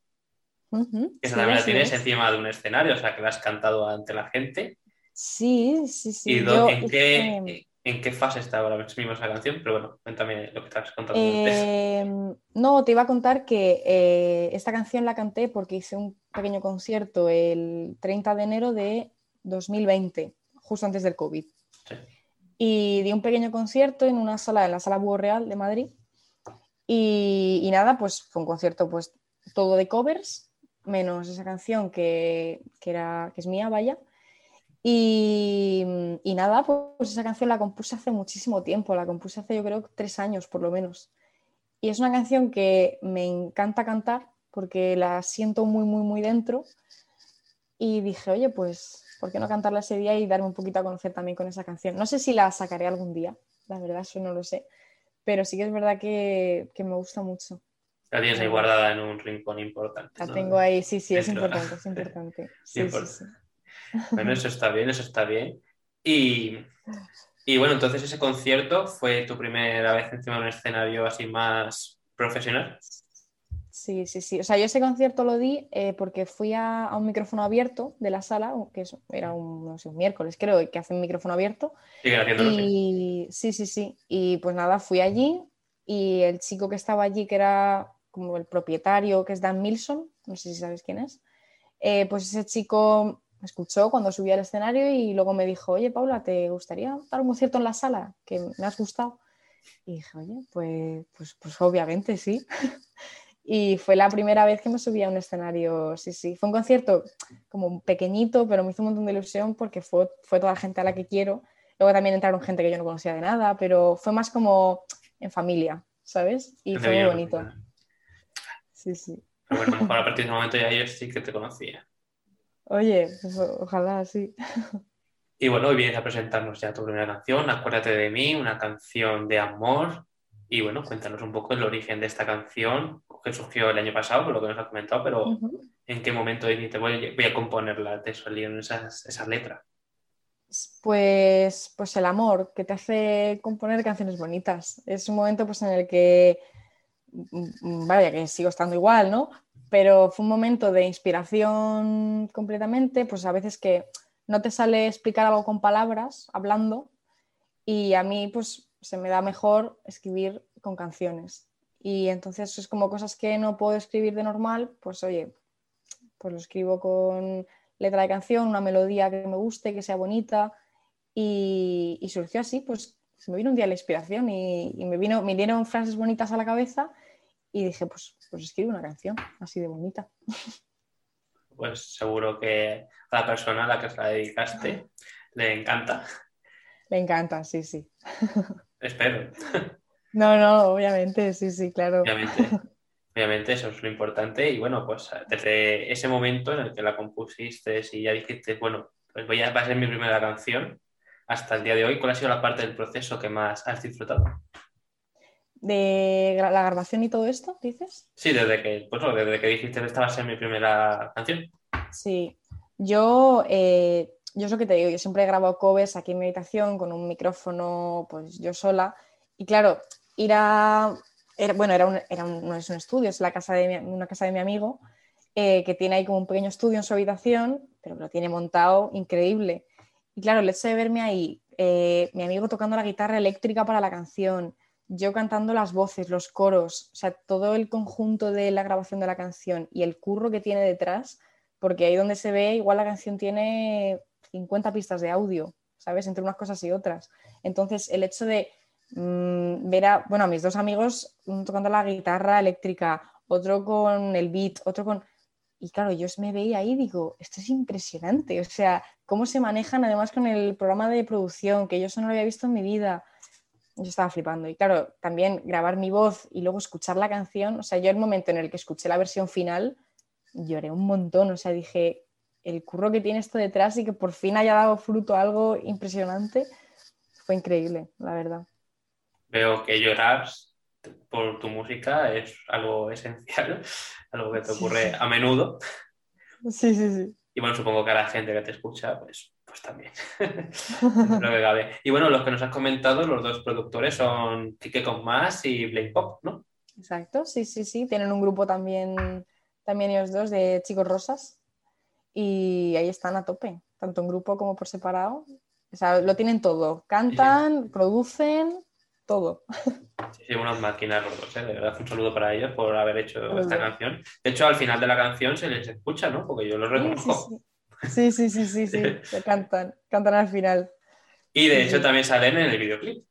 que también la tienes encima de un escenario, o sea, que la has cantado ante la gente. Sí, sí, sí. ¿Y en, qué, en qué fase está ahora mismo esa canción, pero bueno, cuéntame lo que estás contando em, no, te iba a contar que eh, esta canción la canté porque hice un pequeño concierto el 30 de enero de 2020, justo antes del COVID. Y di un pequeño concierto en una sala, en la sala Búho Real de Madrid. Y, nada, pues fue un concierto pues todo de covers, menos esa canción que, que, era, que es mía, vaya. Y, nada, pues esa canción la compuse hace muchísimo tiempo, la compuse hace yo creo tres años por lo menos. Y es una canción que me encanta cantar porque la siento muy, muy, muy dentro. Y dije, oye, pues, ¿por qué no cantarla ese día y darme un poquito a conocer también con esa canción? No sé si la sacaré algún día, la verdad, eso no lo sé. Pero sí que es verdad que, me gusta mucho. La tienes ahí guardada en un rincón importante. La tengo ahí, sí, sí, es importante, es importante. Sí, sí, sí. Bueno, eso está bien, eso está bien. Y, bueno, entonces ese concierto fue tu primera vez encima de un escenario así más profesional. Sí, sí, sí. O sea, yo ese concierto lo di eh, porque fui a, un micrófono abierto de la sala, que era un, no sé, un miércoles, creo, que hace un micrófono abierto. y, sí, sí, sí. Y pues nada, fui allí y el chico que estaba allí, que era como el propietario, que es Dan Milson, no sé si sabes quién es, eh, pues ese chico me escuchó cuando subí al escenario y luego me dijo, oye Paula, ¿te gustaría dar un concierto en la sala? Que me has gustado. Y dije, oye, pues, pues, pues obviamente sí. y fue la primera vez que me subí a un escenario, sí, sí. Fue un concierto como pequeñito, pero me hizo un montón de ilusión porque fue, fue toda la gente a la que quiero. Luego también entraron gente que yo no conocía de nada, pero fue más como en familia, ¿sabes? Y fue muy bonito. Sí, sí. Pero bueno, a partir de ese momento ya yo sí que te conocía. Oye, pues, ojalá sí. Y bueno, hoy vienes a presentarnos ya tu primera canción, Acuérdate de mí, una canción de amor. Y bueno, cuéntanos un poco el origen de esta canción, que surgió el año pasado, por lo que nos has comentado, pero ¿en qué momento te voy, voy a componerla? ¿Te salieron esas, esas letras? Pues, pues el amor, que te hace componer canciones bonitas. Es un momento pues, en el que, mm, vaya, que sigo estando igual, ¿no? Pero fue un momento de inspiración completamente, pues a veces que no te sale explicar algo con palabras, hablando, y a mí pues se me da mejor escribir con canciones. Y entonces es como cosas que no puedo escribir de normal, pues oye, pues lo escribo con letra de canción, una melodía que me guste, que sea bonita, y, surgió así, pues se me vino un día la inspiración y, me, vino, me dieron frases bonitas a la cabeza y dije, pues, pues escribe una canción así de bonita. Pues seguro que a la persona a la que se la dedicaste le encanta. Le encanta, sí, sí. Espero. No, no, obviamente, sí, sí, claro. Obviamente, obviamente eso es lo importante. Y bueno, pues desde ese momento en el que la compusiste y ya dijiste, bueno, pues voy a, va a ser mi primera canción, hasta el día de hoy, ¿cuál ha sido la parte del proceso que más has disfrutado? De la grabación y todo esto, dices? Sí, desde que, pues, desde que dijiste que esta va a ser mi primera canción. Sí, yo, eh, yo es lo que te digo, yo siempre he grabado covers aquí en mi habitación con un micrófono, pues yo sola. Y claro, ir a. bueno, era un, era un, no es un estudio, es la casa de una casa de mi amigo, eh, que tiene ahí como un pequeño estudio en su habitación, pero lo tiene montado increíble. Y claro, el hecho de verme ahí, eh, mi amigo tocando la guitarra eléctrica para la canción, yo cantando las voces, los coros, o sea, todo el conjunto de la grabación de la canción y el curro que tiene detrás, porque ahí donde se ve, igual la canción tiene 50 pistas de audio, ¿sabes? Entre unas cosas y otras. Entonces, el hecho de mm, ver a, bueno, a mis dos amigos tocando la guitarra eléctrica, otro con el beat, otro con... Y claro, yo me veía ahí y digo, esto es impresionante, o sea, cómo se manejan además con el programa de producción, que yo eso no lo había visto en mi vida. Yo estaba flipando. Y claro, también grabar mi voz y luego escuchar la canción, o sea, yo el momento en el que escuché la versión final, lloré un montón, o sea, dije, el curro que tiene esto detrás y que por fin haya dado fruto a algo impresionante, fue increíble, la verdad. Veo que llorar por tu música es algo esencial, algo que te ocurre a menudo. Sí, sí, sí. Y bueno, supongo que a la gente que te escucha, pues, pues también. lo cabe. Y bueno, los que nos has comentado, los dos productores son Kike con Más y Blake Pop, ¿no? Exacto, sí, sí, sí. Tienen un grupo también, también ellos dos de chicos rosas. Y ahí están a tope, tanto en grupo como por separado. O sea, lo tienen todo. Cantan, producen, todo. Sí, sí, unas máquinas los dos, ¿eh? De verdad, un saludo para ellos por haber hecho esta canción. De hecho, al final de la canción se les escucha, ¿no? Porque yo los reconozco. Sí, sí, sí, sí, sí, sí. cantan, cantan al final. Y de hecho también salen en el videoclip.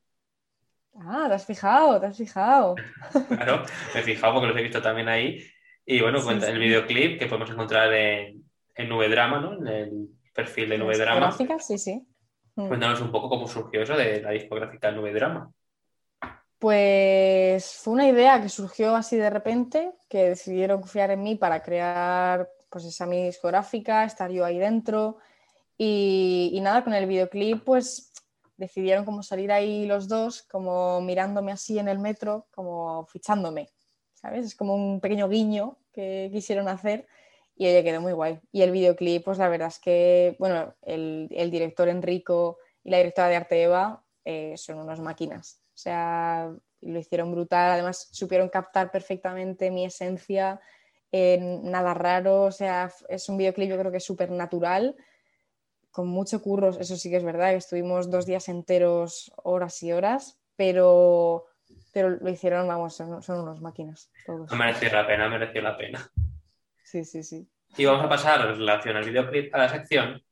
Ah, te has fijado, te has fijado. Claro, me he fijado porque los he visto también ahí. Y bueno, cuenta el videoclip que podemos encontrar en, en Nube Drama, ¿no? En el perfil de Nube Drama. Gráfica, sí, sí. Mm. Cuéntanos un poco cómo surgió eso de la discográfica Nube Drama. Pues fue una idea que surgió así de repente, que decidieron confiar en mí para crear pues esa mi discográfica, estar yo ahí dentro. Y, y, nada, con el videoclip pues decidieron como salir ahí los dos, como mirándome así en el metro, como fichándome, ¿sabes? Es como un pequeño guiño que quisieron hacer y ella quedó muy guay. Y el videoclip, pues la verdad es que, bueno, el, el director Enrico y la directora de arte Eva eh, son unas máquinas. O sea, lo hicieron brutal, además supieron captar perfectamente mi esencia, eh, nada raro, o sea, es un videoclip yo creo que es súper natural, con mucho curro, eso sí que es verdad, estuvimos dos días enteros, horas y horas, pero, pero lo hicieron, vamos, son, son unas máquinas. Todos. Mereció la pena, mereció la pena. Sí, sí, sí. Y vamos a pasar en relación al videoclip a la sección.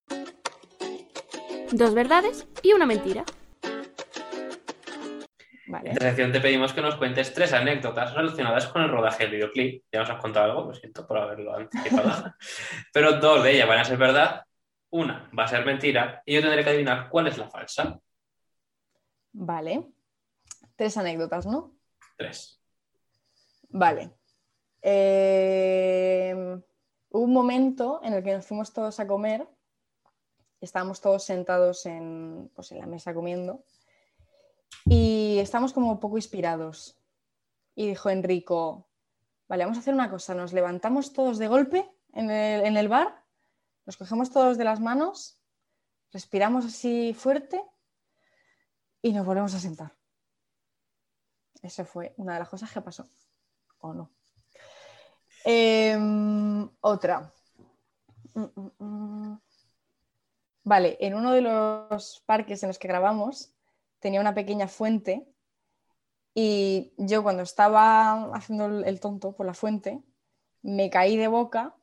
Dos verdades y una mentira. Vale. En esta sección te pedimos que nos cuentes tres anécdotas relacionadas con el rodaje del videoclip. Ya nos has contado algo, lo siento por haberlo anticipado. Pero dos de ellas van a ser verdad, una va a ser mentira y yo tendré que adivinar cuál es la falsa. Vale. Tres anécdotas, ¿no? Tres. Vale. Eh, hubo un momento en el que nos fuimos todos a comer, estábamos todos sentados en, pues, en la mesa comiendo y estábamos como poco inspirados. Y dijo Enrico, vale, vamos a hacer una cosa, nos levantamos todos de golpe en el, en el bar, nos cogemos todos de las manos, respiramos así fuerte y nos volvemos a sentar. Eso fue una de las cosas que pasó, ¿o no? Eh, otra. Mm, mm, mm. Vale, en uno de los parques en los que grabamos tenía una pequeña fuente y yo cuando estaba haciendo el tonto por la fuente me caí de boca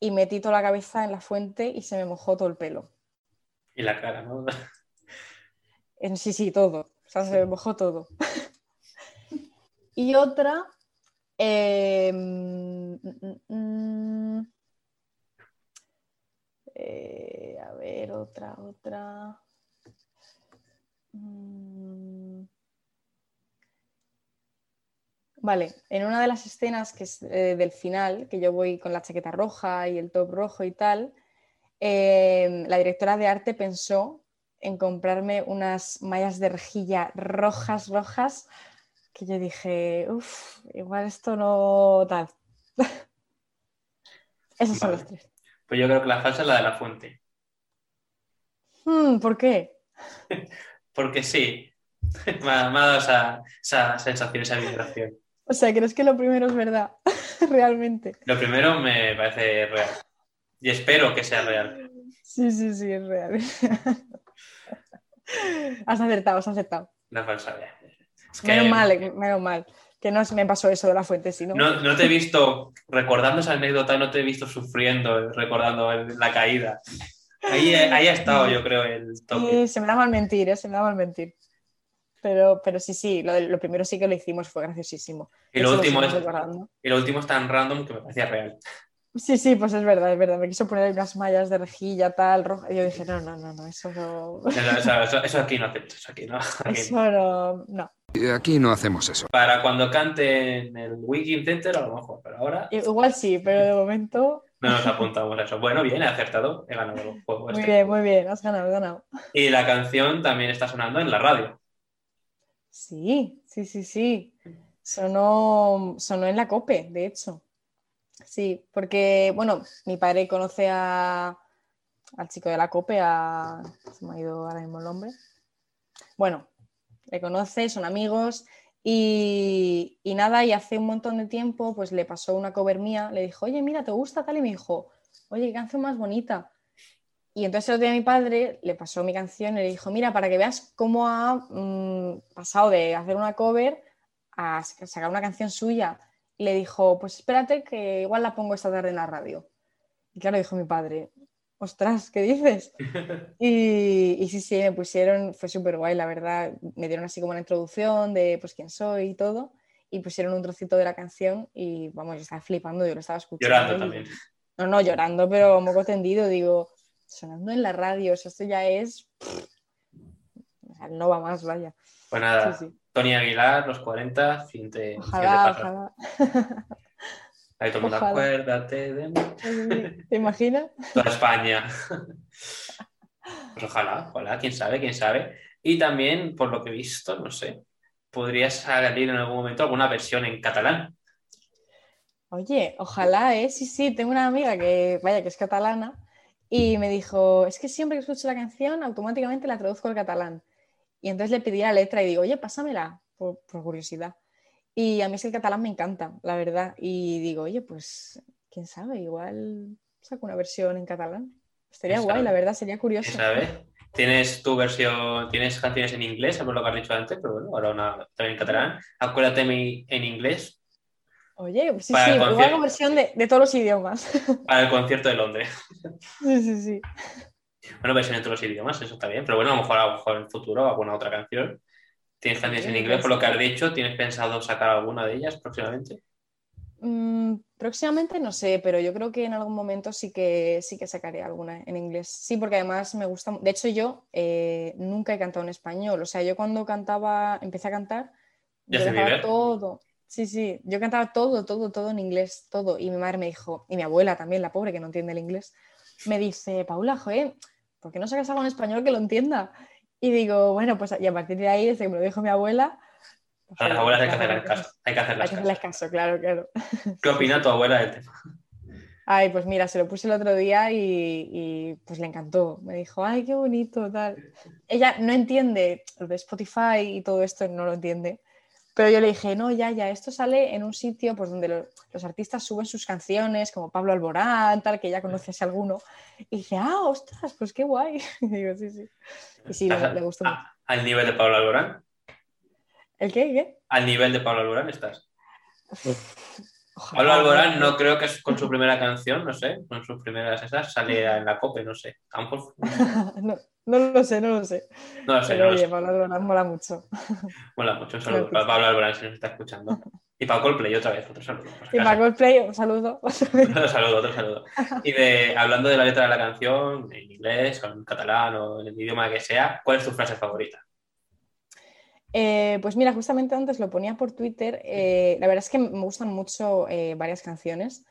y metí toda la cabeza en la fuente y se me mojó todo el pelo. Y la cara, ¿no? En, sí, sí, todo. O sea, se me mojó todo. y otra eh, mm, eh, a ver, otra, otra. Mm. Vale, en una de las escenas que es eh, del final, que yo voy con la chaqueta roja y el top rojo y tal, eh, la directora de arte pensó en comprarme unas mallas de rejilla rojas, rojas, que yo dije, uff, igual esto no tal. Esos son los tres. Pues yo creo que la falsa es la de la fuente. Hmm, ¿Por qué? Porque sí, me ha, me ha dado esa, esa sensación, esa vibración. O sea, ¿crees que lo primero es verdad? Realmente. Lo primero me parece real. Y espero que sea real. Sí, sí, sí, es real. has acertado, has acertado. La falsa. Es que Menos mal, eh, menos mal. Que no me pasó eso de la fuente, sino. no, no te he visto recordando esa anécdota, no te he visto sufriendo, recordando la caída. Ahí, ahí ha estado, yo creo, el toque. Sí, se me da mal mentir, ¿eh? se me da mal mentir. Pero, pero sí, sí, lo, lo primero sí que lo hicimos, fue graciosísimo. Y lo Eso último es, recordando. y lo último es tan random que me parecía real. Sí, sí, pues es verdad, es verdad. Me quiso poner ahí unas mallas de rejilla, tal, roja. Y yo dije, no, no, no, no, eso no. Eso, eso- eso- eso aquí no acepto, eso aquí no. Aquí Eso no. no. Aquí no hacemos eso. Para cuando cante en el Wiki Center, a lo mejor, pero ahora Igual sí, pero de momento. No nos apuntamos a eso. Bueno, bien, he acertado, he ganado el juego. Muy este. bien, muy bien, has ganado, has ganado. Y la canción también está sonando en la radio. Sí, sí, sí, sí. Sonó, sonó en la COPE, de hecho. Sí, porque, bueno, mi padre conoce a, al chico de la COPE, a... Se me ha ido ahora mismo el nombre. Bueno, le conoce, son amigos y, nada, y hace un montón de tiempo pues le pasó una cover mía, le dijo, oye, mira, ¿te gusta tal? Y me dijo, oye, qué canción más bonita. Y entonces el otro día mi padre le pasó mi canción y le dijo, mira, para que veas cómo ha mm, pasado de hacer una cover a sa- sacar una canción suya. Y le dijo, pues espérate que igual la pongo esta tarde en la radio. Y claro, dijo mi padre, ostras, ¿qué dices? Y, y sí, sí, me pusieron, fue súper guay, la verdad. Me dieron así como una introducción de pues quién soy y todo. Y pusieron un trocito de la canción y vamos, yo estaba flipando, yo lo estaba escuchando. Llorando y- también. no, no, llorando, pero moco tendido, digo, sonando en la radio, o sea, esto ya es. O sea, no va más, vaya. Pues nada, Sí, sí. Tony Aguilar, los 40, fin de, fin de Ojalá, pájaro. ojalá. Ahí todo el mundo, acuérdate de mí. ¿Te imaginas? toda España. Pues ojalá, ojalá, quién sabe, quién sabe. Y también, por lo que he visto, no sé, podría salir en algún momento alguna versión en catalán. Oye, ojalá, ¿eh? Sí, sí, tengo una amiga que, vaya, que es catalana y me dijo, es que siempre que escucho la canción automáticamente la traduzco al catalán. Y entonces le pedí la letra y digo, oye, pásamela, por, por curiosidad. Y a mí es el catalán me encanta, la verdad. Y digo, oye, pues, quién sabe, igual saco una versión en catalán. Estaría ¿Quién guay, sabe? la verdad, sería ¿Quién curioso. sabe? Tienes tu versión, tienes canciones en inglés, por lo que has dicho antes, pero bueno, ahora una también en catalán. Acuérdate mi- en inglés Oye, sí, Para sí, concierto. hago versión de, de todos los idiomas. para el concierto de Londres. sí, sí, sí. Bueno, versión en todos los idiomas, eso está bien, pero bueno, a lo mejor, a lo mejor en el futuro alguna otra canción. Tienes canciones en inglés, por lo que has dicho, ¿tienes pensado sacar alguna de ellas próximamente? Mm, próximamente no sé, pero yo creo que en algún momento sí que, sí que sacaré alguna en inglés. Sí, porque además me gusta. De hecho, yo eh, nunca he cantado en español. O sea, yo cuando cantaba, empecé a cantar, yo cantaba todo. Sí, sí, yo cantaba todo, todo, todo en inglés, todo. Y mi madre me dijo, y mi abuela también, la pobre que no entiende el inglés, me dice, Paula, joder, ¿por qué no sacas algo en español que lo entienda? Y digo, bueno, pues y a partir de ahí, desde que me lo dijo mi abuela. pues, A las abuelas hay que hacerles caso. Hay que Hay hacerles que caso. hacerles caso, claro, claro. ¿Qué opina tu abuela del tema? Ay, pues mira, se lo puse el otro día y, y, pues le encantó. Me dijo, ay, qué bonito, tal. Ella no entiende lo de Spotify y todo esto, no lo entiende. Pero yo le dije, no, ya, ya, esto sale en un sitio pues, donde lo- los artistas suben sus canciones, como Pablo Alborán, tal, que ya conoces alguno. Y dice, ah, ostras, pues qué guay. Y digo, sí, sí. Y sí, le, le gustó mucho. Ah, ¿Al nivel de Pablo Alborán? ¿El qué? ¿El qué? ¿Al nivel de Pablo Alborán estás? Ojalá. Pablo Alborán no creo que es con su primera canción, no sé, con sus primeras esas, sale en la COPE, no sé. A mejor- no, no lo sé, no lo sé. No lo sé, Pero no lo oye, sé. Pablo Alborán mola mucho. Mola mucho, un saludo sí. Pablo Alborán si nos está escuchando. Y para Coldplay otra vez, otro saludo. Y para Coldplay, un saludo. Otro saludo, otro saludo. Y de, hablando de la letra de la canción, en inglés o en catalán o en el idioma que sea, ¿cuál es tu frase favorita? Eh, pues mira, justamente antes lo ponía por Twitter. eh, la verdad es que me gustan mucho eh, varias canciones,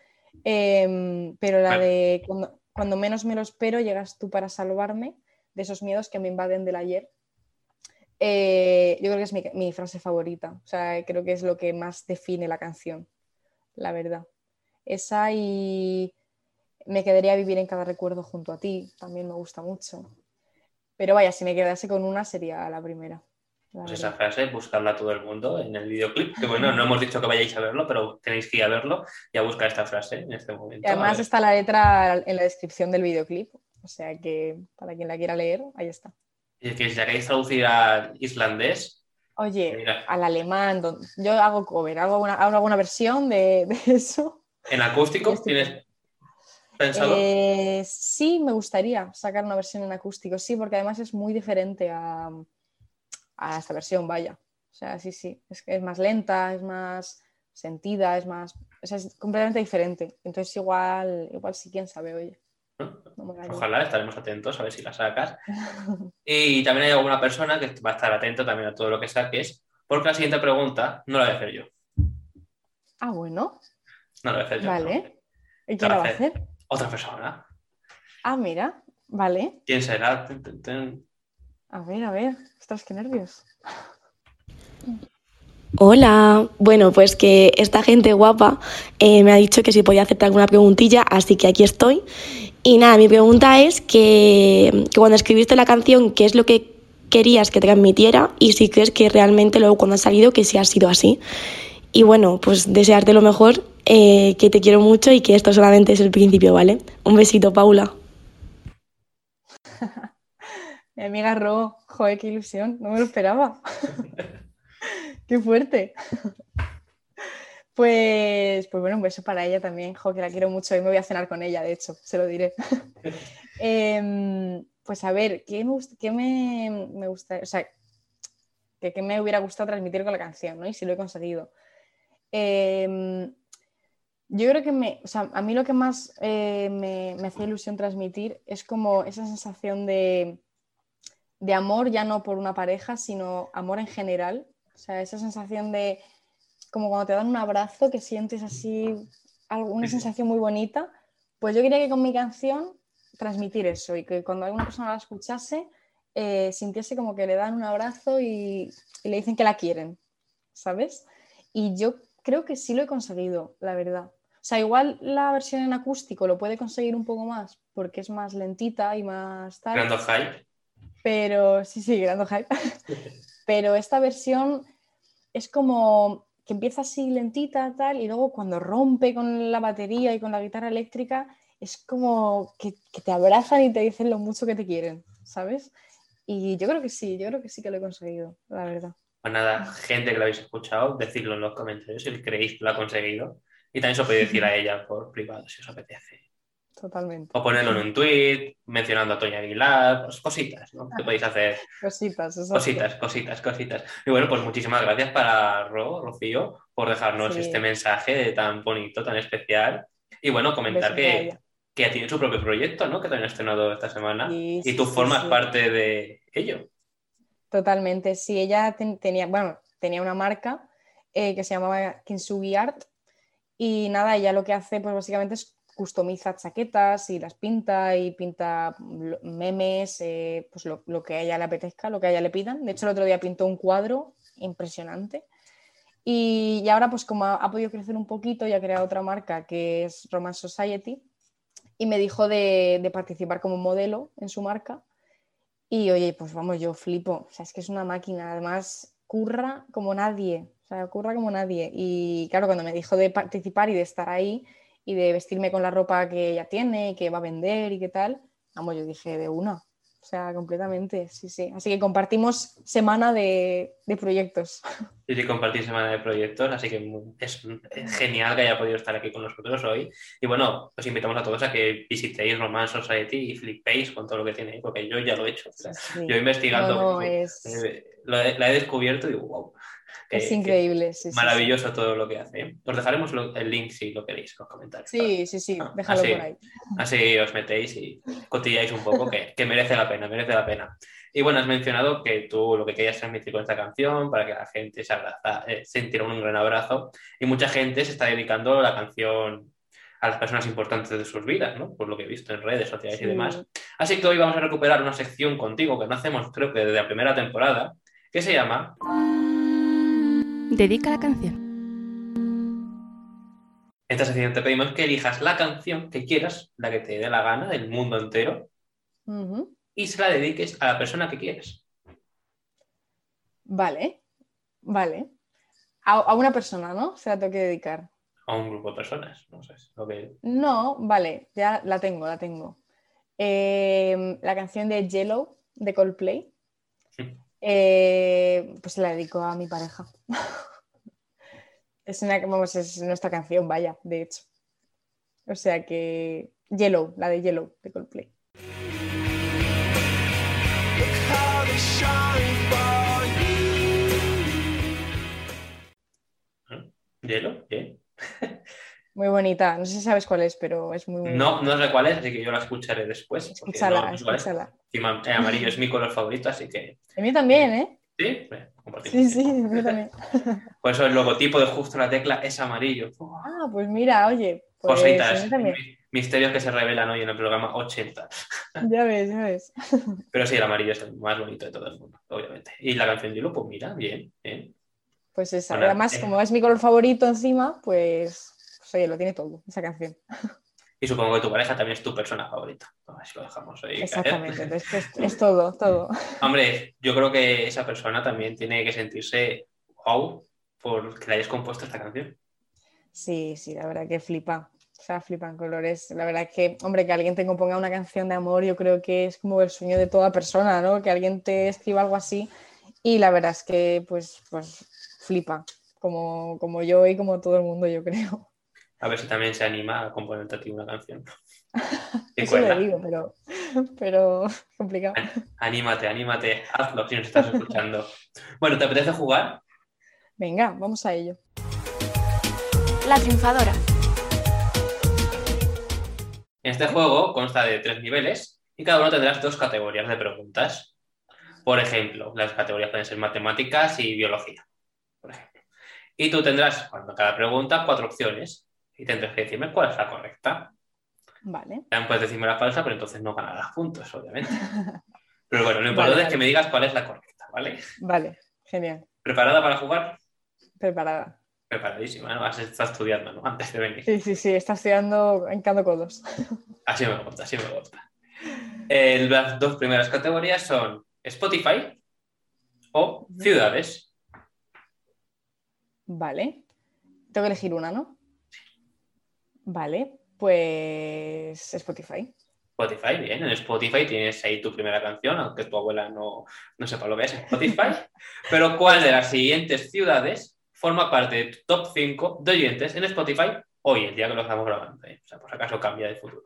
em, pero la Vale. de cuando, cuando menos me lo espero, llegas tú para salvarme de esos miedos que me invaden del ayer. eh, yo creo que es mi, mi frase favorita. O sea, creo que es lo que más define la canción, la verdad. Esa y me quedaría a vivir en cada recuerdo junto a ti, también me gusta mucho. Pero vaya, si me quedase con una sería la primera la Pues esa frase, buscarla todo el mundo en el videoclip. Que bueno, no hemos dicho que vayáis a verlo, pero tenéis que ir a verlo y a buscar esta frase en este momento. Y además está la letra en la descripción del videoclip. O sea que para quien la quiera leer, ahí está. Y es que si la queréis traducir al islandés, Oye, Mira. al alemán, yo hago cover, hago una, hago alguna versión de, de eso. en acústico, estoy- ¿tienes pensado? Eh, sí, me gustaría sacar una versión en acústico, sí, porque además es muy diferente a, a esta versión, vaya. O sea, sí, sí, es es más lenta, es más sentida, es más, o sea, es completamente diferente. Entonces igual, igual sí, quién sabe, oye. No. Ojalá, estaremos atentos a ver si la sacas. Y también hay alguna persona que va a estar atento también a todo lo que saques, porque la siguiente pregunta no la voy a hacer yo. Ah, bueno, No la voy a hacer yo. vale. ¿Y quién la va a hacer? Otra persona. Ah, mira, vale. ¿Quién será? Ten, ten, ten. A ver, a ver. Ostras, qué nervios. Hola, bueno, pues que esta gente guapa eh, me ha dicho que si podía hacerte alguna preguntilla, así que aquí estoy. Y nada, mi pregunta es que, que cuando escribiste la canción, ¿qué es lo que querías que transmitiera? Y si crees que realmente luego cuando ha salido que sí ha sido así. Y bueno, pues desearte lo mejor, eh, que te quiero mucho y que esto solamente es el principio, ¿vale? Un besito, Paula. Mi amiga Ro, joder, qué ilusión, no me lo esperaba. qué fuerte. Pues, pues bueno, un beso para ella también, jo, que la quiero mucho y me voy a cenar con ella, de hecho, se lo diré. Em, pues a ver, ¿qué me, gust- qué me, me gusta? O sea, que, qué me hubiera gustado transmitir con la canción, ¿no? Y si lo he conseguido. Em, yo creo que me, o sea, a mí lo que más eh, me, me hacía ilusión transmitir es como esa sensación de, de amor, ya no por una pareja, sino amor en general. O sea, esa sensación de como cuando te dan un abrazo que sientes así algo- una sensación muy bonita. Pues yo quería que con mi canción transmitir eso y que cuando alguna persona la escuchase eh, sintiese como que le dan un abrazo y, y le dicen que la quieren, ¿sabes? Y yo creo que sí lo he conseguido, la verdad. O sea, igual la versión en acústico lo puede conseguir un poco más porque es más lentita y más tal. Creando hype. Pero sí, sí, creando hype. Pero esta versión es como que empieza así lentita, tal, y luego cuando rompe con la batería y con la guitarra eléctrica, es como que, te abrazan y te dicen lo mucho que te quieren, ¿sabes? Y yo creo que sí, yo creo que sí que lo he conseguido, la verdad. Pues nada, gente que lo habéis escuchado, decidlo en los comentarios si creéis que lo ha conseguido. Y también se lo podéis decir a ella por privado si os apetece. Totalmente. O ponerlo en un tweet, mencionando a Toña Aguilar, pues cositas, ¿no? Que podéis hacer Cositas, exacto. cositas, cositas, cositas. Y bueno, pues muchísimas gracias para Ro, Rocío, por dejarnos Sí. este mensaje tan bonito, tan especial. Y bueno, comentar que, que tiene su propio proyecto, ¿no? Que también ha estrenado esta semana. Sí, y tú sí, formas parte de ello. Totalmente, sí, ella ten- tenía, bueno, tenía una marca eh, que se llamaba Kintsugi Art y nada, ella lo que hace pues básicamente es customiza chaquetas y las pinta y pinta memes, eh, pues lo, lo que a ella le apetezca, lo que a ella le pidan. De hecho, el otro día pintó un cuadro impresionante y, y ahora pues como ha, ha podido crecer un poquito y ha creado otra marca que es Romance Society y me dijo de, de participar como modelo en su marca. Y oye, pues vamos, yo flipo. O sea, es que es una máquina. Además, curra como nadie. O sea, curra como nadie. Y claro, cuando me dijo de participar y de estar ahí y de vestirme con la ropa que ella tiene, y que va a vender y qué tal, vamos, yo dije de una. O sea, completamente, sí, sí. Así que compartimos semana de, de proyectos. Y sí, compartir semana de proyectos, así que es es genial que haya podido estar aquí con nosotros hoy. Y bueno, os invitamos a todos a que visitéis Romance Society y flipéis con todo lo que tiene, ahí, porque yo ya lo he hecho. Sí. Yo investigando, No, no, es, eh, la he descubierto y digo, wow. Que- es que increíble. Sí, sí, sí. maravilloso todo lo que hace. Os dejaremos lo- el link si lo queréis en los comentarios. Sí, sí, sí, Ah, déjalo así. por ahí. Así os metéis y cotilláis un poco, que, que merece la pena, merece la pena. Y bueno, has mencionado que tú lo que querías transmitir con esta canción para que la gente se abraza, eh, sintiera un gran abrazo. Y mucha gente se está dedicando la canción a las personas importantes de sus vidas, ¿no? Por lo que he visto en redes sociales y Sí. demás. Así que hoy vamos a recuperar una sección contigo que no hacemos, creo que desde la primera temporada, que se llama Dedica la canción. En esta sección te pedimos que elijas la canción que quieras, la que te dé la gana, del mundo entero, y se la dediques a la persona que quieres. Vale, vale. A, a una persona, ¿no? Se la tengo que dedicar. A un grupo de personas, no sé. Lo que... No, vale, ya la tengo, la tengo. Eh, la canción de Yellow de Coldplay. Eh, pues la dedico a mi pareja. es, una, vamos, es nuestra canción, vaya, de hecho. O sea que Yellow, la de Yellow de Coldplay. ¿Hielo? ¿Qué? Muy bonita. No sé si sabes cuál es, pero es muy bonita. No, no sé cuál es, así que yo la escucharé después. Escúchala, no- no escúchala. Encima, eh, amarillo es mi color favorito, así que. A mí también, ¿eh? Sí, Bueno, compartimos. Sí, sí, mí también. Por eso el logotipo de justo la tecla es amarillo. Ah, pues mira, oye, pues Cositas, misterios que se revelan hoy en el programa 80. Ya ves, ya ves. Pero sí, el amarillo es el más bonito de todo el mundo, obviamente. Y la canción de pues mira, bien, bien. Pues esa. Bueno, Además, eh. como es mi color favorito encima, pues, pues oye, lo tiene todo, esa canción. Y supongo que tu pareja también es tu persona favorita. Así lo dejamos ahí. caer. Exactamente. Entonces, es todo, todo. Hombre, yo creo que esa persona también tiene que sentirse wow por que le hayas compuesto esta canción. Sí, sí, la verdad que flipa. O sea, flipan colores. La verdad que, hombre, que alguien te componga una canción de amor, yo creo que es como el sueño de toda persona, ¿no? Que alguien te escriba algo así. Y la verdad es que, pues, pues flipa. Como, como yo y como todo el mundo, yo creo. A ver si también se anima a componerte a ti una canción. Eso lo digo, pero, pero complicado. Anímate, anímate, hazlo si nos estás escuchando. Bueno, ¿te apetece jugar? Venga, vamos a ello. La triunfadora. Este juego consta de tres niveles y cada uno tendrás dos categorías de preguntas. Por ejemplo, las categorías pueden ser matemáticas y biología. Por ejemplo. Y tú tendrás, cuando cada pregunta, cuatro opciones y tendrás que decirme cuál es la correcta. Vale. También puedes decirme la falsa, pero entonces no ganarás puntos, obviamente. Pero bueno, lo importante Vale, es que me digas cuál es la correcta, ¿vale? Vale, genial. ¿Preparada para jugar? Preparada. Preparadísima, ¿no? Has estado estudiando, ¿no? Antes de venir. Sí, sí, sí, está estudiando en codos. Así me gusta, así me gusta. Eh, las dos primeras categorías son Spotify o ciudades. Vale. Tengo que elegir una, ¿no? Vale, pues Spotify. Spotify, bien. En Spotify tienes ahí tu primera canción, aunque tu abuela no, no sepa lo que es Spotify. Pero ¿cuál de las siguientes ciudades forma parte de tu top 5 de oyentes en Spotify hoy, el día que lo estamos grabando? eh? O sea, por si acaso cambia de futuro.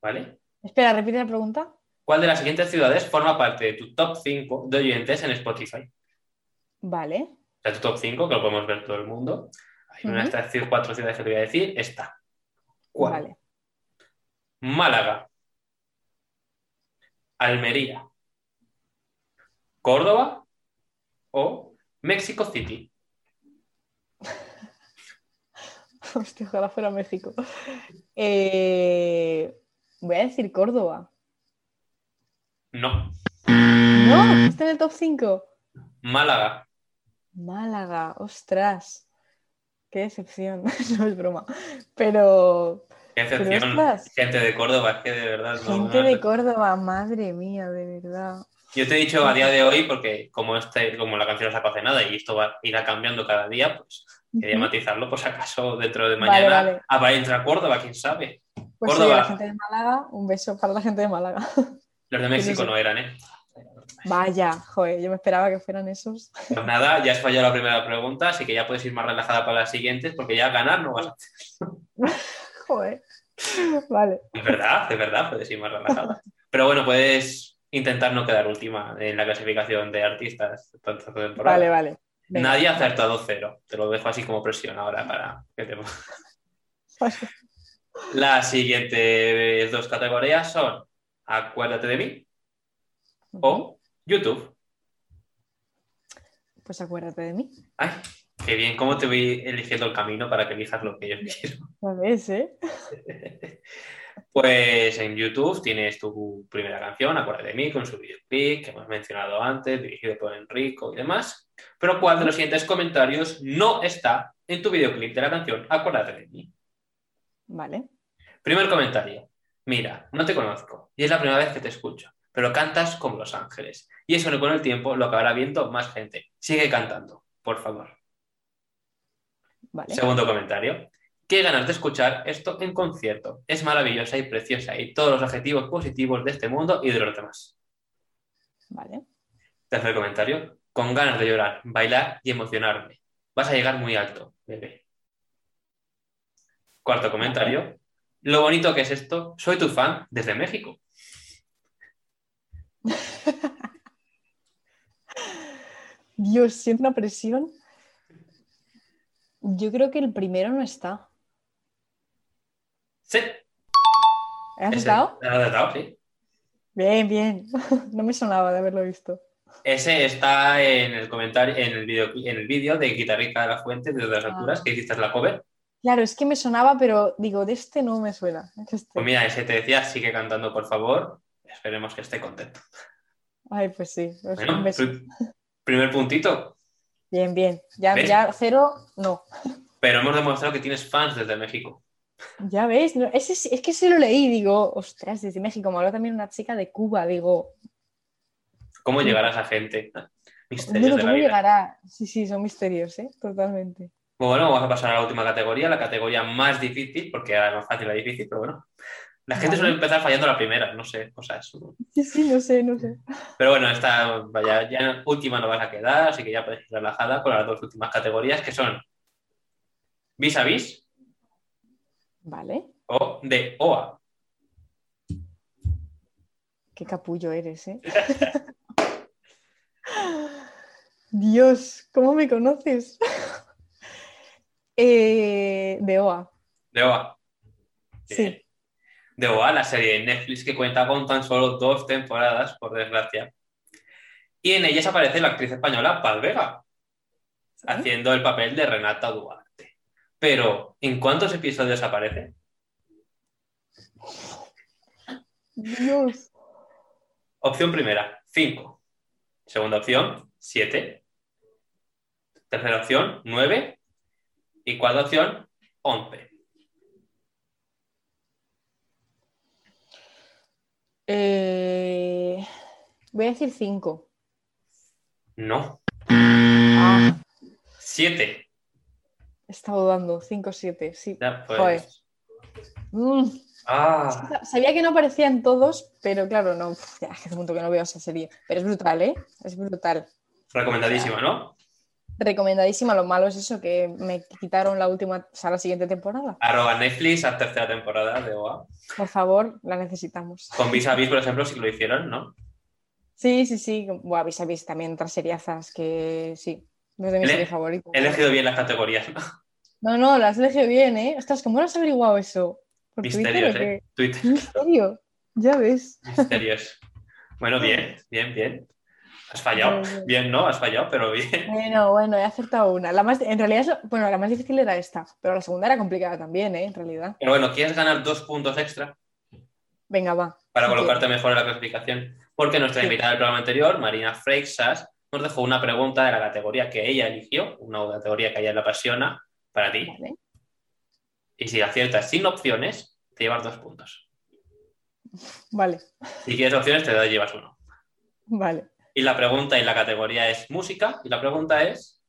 ¿Vale? Espera, repite la pregunta. ¿Cuál de las siguientes ciudades forma parte de tu top 5 de oyentes en Spotify? Vale. O sea, tu top 5, que lo podemos ver todo el mundo. Hay una de estas cuatro ciudades que te voy a decir, está. ¿Cuál? Vale. Málaga, Almería, Córdoba o México City. Hostia, ojalá fuera México. Eh, Voy a decir Córdoba. No, No, está en el top 5. Málaga. Málaga, ostras. Qué decepción. No es broma. Pero Qué excepción. Gente de Córdoba, es que de verdad. no- gente no- de Córdoba, madre mía, de verdad. Yo te he dicho a día de hoy, porque como, este, como la canción no se hace nada y esto va, irá cambiando cada día, pues quería matizarlo, pues acaso dentro de Vale, mañana vale. ah, va a entrar Córdoba, quién sabe. Pues Córdoba. la gente de Málaga, un beso para la gente de Málaga. Los de México no eran, ¿eh? Vaya, joder, yo me esperaba que fueran esos. Pues nada, ya has fallado la primera pregunta, así que ya puedes ir más relajada para las siguientes, porque ya ganar no vas a Joder. Vale. Es verdad, es verdad, puedes ir más relajada. Pero bueno, puedes intentar no quedar última en la clasificación de artistas esta temporada. Vale, vale. Venga. Nadie ha acertado cero. Te lo dejo así como presión ahora para que te... Vale. Las siguientes dos categorías son Acuérdate de mí o YouTube. Pues acuérdate de mí. Ay, qué bien, cómo te voy eligiendo el camino para que elijas lo que yo quiero. ¿Sabes, eh? Pues en YouTube tienes tu primera canción, Acuérdate de mí, con su videoclip que hemos mencionado antes, dirigido por Enrico y demás. Pero ¿cuál de los siguientes comentarios no está en tu videoclip de la canción Acuérdate de mí? Vale. Primer comentario. Mira, no te conozco y es la primera vez que te escucho, pero cantas como Los Ángeles. Y eso con el tiempo lo acabará viendo más gente. Sigue cantando, por favor. Vale. Segundo comentario. Qué ganas de escuchar esto en concierto. Es maravillosa y preciosa y todos los adjetivos positivos de este mundo y de los demás. Vale. Tercer comentario. Con ganas de llorar, bailar y emocionarme. Vas a llegar muy alto, bebé. Cuarto comentario. Lo bonito que es esto. Soy tu fan desde México. Dios, siento una presión. Yo creo que el primero no está. Sí. ¿Has estado? ¿Has? Sí. Bien, bien. No me sonaba de haberlo visto. Ese está en el comentario, en el vídeo, en el vídeo de Guitarrita de la Fuente, desde las Ah. alturas, que hiciste la cover. Claro, es que me sonaba, pero digo, de este no me suena. Es este. Pues mira, ese te decía, sigue cantando, por favor. Esperemos que esté contento. Ay, pues sí. pues Bueno, un beso. primer puntito. Bien, bien. Ya, ¿Ves? ya cero, no. Pero hemos demostrado que tienes fans desde México. Ya ves, no, sí- es que sí lo leí, digo, ostras, desde México. Me habló también una chica de Cuba, digo, ¿Cómo llegará esa gente? Misterios de la ¿cómo vida. llegará? Sí, sí, son misterios, ¿eh? Totalmente. Bueno, vamos a pasar a la última categoría, la categoría más difícil, porque era más fácil la difícil, pero bueno. La gente suele empezar fallando la primera, no sé, o sea, es- Sí, sí, no sé, no sé. Pero bueno, esta vaya, ya última no vas a quedar, así que ya puedes ir relajada con las dos últimas categorías, que son vis a vis Vale, o de OA. qué capullo eres, ¿eh? Dios, ¿cómo me conoces? Eh, de OA, De OA. sí. De OA, la serie de Netflix que cuenta con tan solo dos temporadas, por desgracia. Y en ellas aparece la actriz española Paz Vega, haciendo el papel de Renata Duarte. Pero, ¿en cuántos episodios aparece? Dios. Opción primera, 5. Segunda opción, 7. Tercera opción, 9. Y cuarta opción, 11. Eh, voy a decir cinco. No, Ah, 7. estaba dudando, cinco, siete, sí. Ya, pues. Joder. Mm. Ah, Sabía que no aparecían todos, pero claro, no. Ya, hace un montón que no veo esa serie. Pero es brutal, ¿eh? Es brutal. recomendadísima, ¿no? Recomendadísima. Lo malo es eso, que me quitaron la última, o sea, la siguiente temporada. Arroba Netflix a tercera temporada de OA. Por favor, la necesitamos. Con Vis a Vis, por ejemplo, sí que lo hicieron, ¿no? Sí, sí, sí. Buah, vis a vis también otras seriazas que sí. No es de mis series favoritas. He elegido bien las categorías. ¿no? No, no, las he elegido bien, ¿eh? Ostras, ¿cómo lo has averiguado eso? ¿Por Misterios, Twitter ¿eh? Twitter, ¿Misterio? Ya ves. misterios. Bueno, bien, bien, bien. Has fallado. Bien, bien. ¿no? Has fallado, pero bien. Bueno, bueno, he acertado una. La más, en realidad, bueno, la más difícil era esta, pero la segunda era complicada también, ¿eh? En realidad. Pero bueno, ¿quieres ganar dos puntos extra? Venga, va. para colocarte mejor en la clasificación. Porque nuestra invitada del programa anterior, Marina Freixas, nos dejó una pregunta de la categoría que ella eligió, una categoría que a ella le apasiona, para ti. Vale. Y si aciertas sin opciones, te llevas dos puntos. Vale, Si quieres opciones, te llevas uno. vale. Y la pregunta y la categoría es música, y la pregunta es,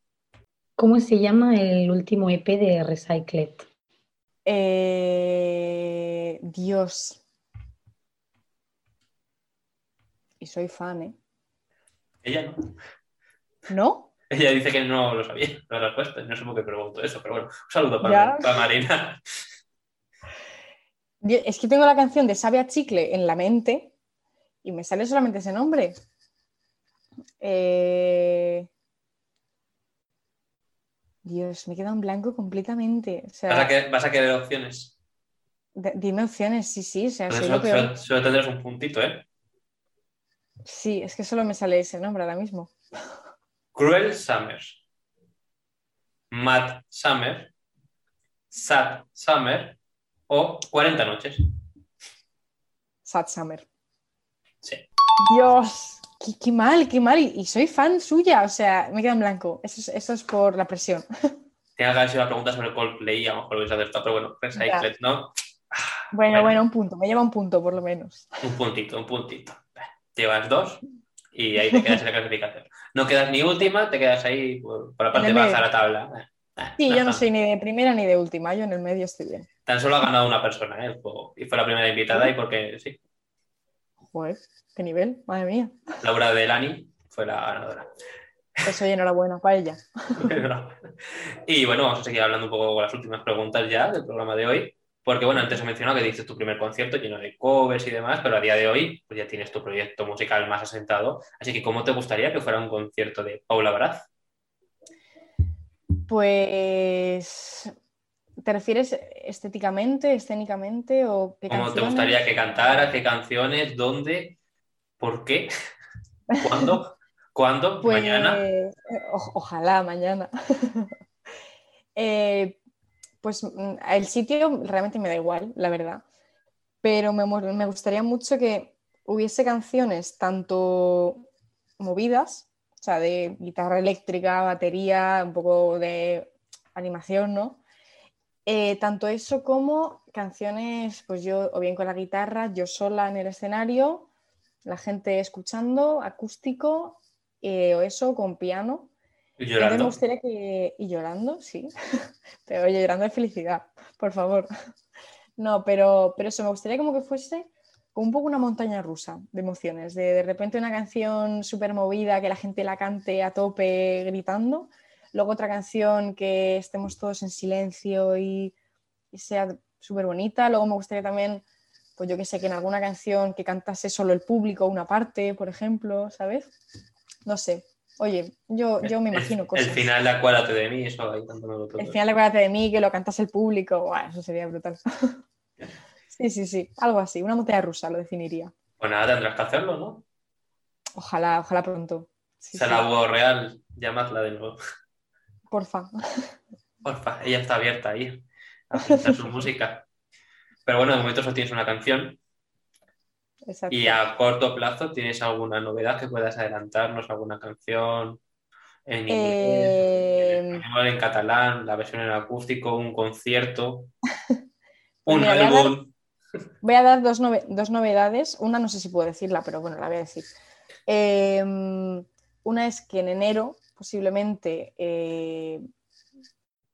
¿Cómo se llama el último EP de Recycled? Eh, Dios. Y soy fan, ¿eh? ella no. ¿No? Ella dice que no lo sabía, la respuesta, y no sé por qué pregunto eso, pero bueno, un saludo para, para Marina. Es que tengo la canción de Sabe a Chicle en la mente y me sale solamente ese nombre. Eh, Dios, me queda en blanco completamente. O sea, ¿Vas a, querer, vas a querer opciones? dime opciones, sí, sí. O sea, lo solo, peor. solo- solo tendrás un puntito, ¿eh? Sí, es que solo me sale ese nombre ahora mismo. Cruel Summer, Mad Summer, Sad Summer o 40 noches. Sad Summer. Sí. Dios, qué, qué mal, qué mal. Y, y soy fan suya, o sea, me queda en blanco. Eso es, eso es por la presión. Tiene que haber sido la pregunta sobre Coldplay, a lo mejor lo hubiese acertado, pero bueno, Recycled, ¿no? Bueno, Bueno. un punto, me lleva un punto por lo menos. Un puntito, un puntito. Llevas dos Y ahí te quedas en la clasificación. No quedas ni última, te quedas ahí por, por la parte el baja de la tabla. Sí, yo no soy ni de primera ni de última, yo en el medio estoy bien. Tan solo ha ganado una persona, ¿eh? el. Y fue la primera invitada y porque sí, Joder, qué nivel, madre mía. Laura Delani fue la ganadora. Pues oye, enhorabuena para ella. y bueno, vamos a seguir hablando un poco con las últimas preguntas ya del programa de hoy. Porque bueno, antes he mencionado que diste tu primer concierto lleno de covers y demás, pero a día de hoy pues ya tienes tu proyecto musical más asentado. Así que, ¿cómo te gustaría que fuera un concierto de Paula Baraz? Pues, ¿te refieres estéticamente, escénicamente o qué ¿Cómo te gustaría que cantara? ¿Qué canciones? ¿Dónde? ¿Por qué? ¿Cuándo? ¿Cuándo? Pues, ¿Mañana? o- ojalá mañana. Eh, pues mm, el sitio realmente me da igual, la verdad. Pero me, me gustaría mucho que hubiese canciones tanto movidas, o sea, de guitarra eléctrica, batería, un poco de animación, ¿no? Eh, tanto eso como canciones, pues yo, o bien con la guitarra, yo sola en el escenario, la gente escuchando, acústico, eh, o eso, con piano. Y Entonces me llorando. gustaría que. Y llorando, sí. pero oye, llorando de felicidad, por favor. No, pero, pero eso, me gustaría como que fuese como un poco una montaña rusa de emociones. De, de repente una canción súper movida que la gente la cante a tope gritando. Luego otra canción que estemos todos en silencio y, y sea súper bonita. Luego me gustaría también, pues yo que sé, que en alguna canción que cantase solo el público, una parte, por ejemplo, ¿sabes? No sé. Oye, yo, yo me imagino cosas. El final de Acuérdate de mí, eso ahí todo. El final de Acuérdate de mí, que lo cantase el público, Buah, eso sería brutal. sí, sí, sí, algo así, una montaña rusa lo definiría. Pues nada, tendrás que hacerlo, ¿no? Ojalá, ojalá pronto. Sí, sí. la voz real, llamadla de nuevo. Porfa. Porfa, ella está abierta ahí a su música. Pero bueno, de momento solo tienes una canción. Exacto. Y a corto plazo, ¿tienes alguna novedad que puedas adelantarnos? ¿Alguna canción en inglés? Eh, en español, en catalán, la versión en acústico, un concierto, un mira, voy a dar- álbum? Voy a dar dos, nove- dos novedades. Una no sé si puedo decirla, pero bueno, la voy a decir. Eh, una es que en enero posiblemente eh,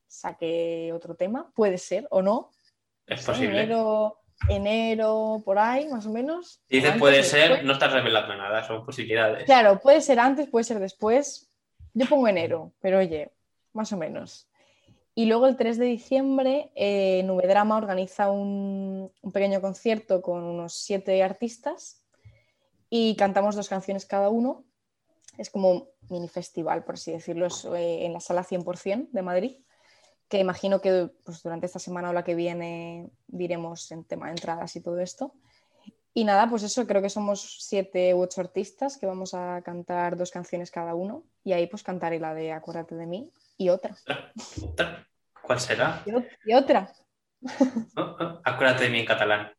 saque otro tema, puede ser o no. Es posible. Enero, enero, por ahí, más o menos. Si dices puede ser, después. no estás revelando nada, son posibilidades. Claro, puede ser antes, puede ser después. Yo pongo enero, pero oye, más o menos. Y luego el 3 de diciembre, eh, Nube Drama organiza un, un pequeño concierto con unos siete artistas y cantamos dos canciones cada uno. Es como un mini festival, por así decirlo, es, eh, en la sala 100% de Madrid, que imagino que pues, durante esta semana o la que viene diremos en tema de entradas y todo esto. Y nada, pues eso, creo que somos siete u ocho artistas que vamos a cantar dos canciones cada uno y ahí pues cantaré la de Acuérdate de mí y otra. Otra. ¿Cuál será? Y, ot- y otra. Acuérdate de mí en catalán.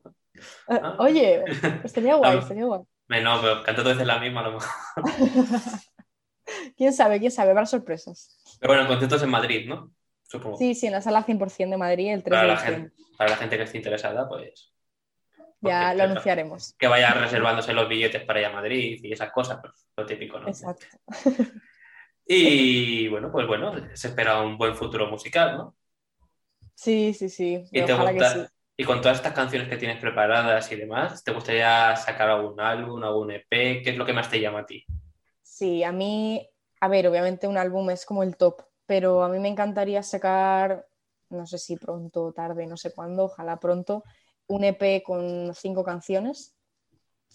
Eh. Oye, estaría guay, estaría guay. No, pero canto dos veces la misma a lo mejor. ¿Quién sabe? ¿Quién sabe? Habrá sorpresas. Pero bueno, el concierto es en Madrid, ¿no? Supongo. Sí, sí, en la sala 100% de Madrid el 3 para, de la gente, para la gente que esté interesada, pues. Ya porque lo anunciaremos. Que vaya reservándose los billetes para ir a Madrid y esas cosas, pues, lo típico, ¿no? Exacto. Y bueno, pues bueno, se espera un buen futuro musical, ¿no? Sí, sí, sí. Y, te gusta- sí. Y con todas estas canciones que tienes preparadas y demás, ¿te gustaría sacar algún álbum, algún EP? ¿Qué es lo que más te llama a ti? Sí, a mí, a ver, obviamente un álbum es como el top, pero a mí me encantaría sacar, no sé si pronto o tarde, no sé cuándo, ojalá pronto, un EP con cinco canciones.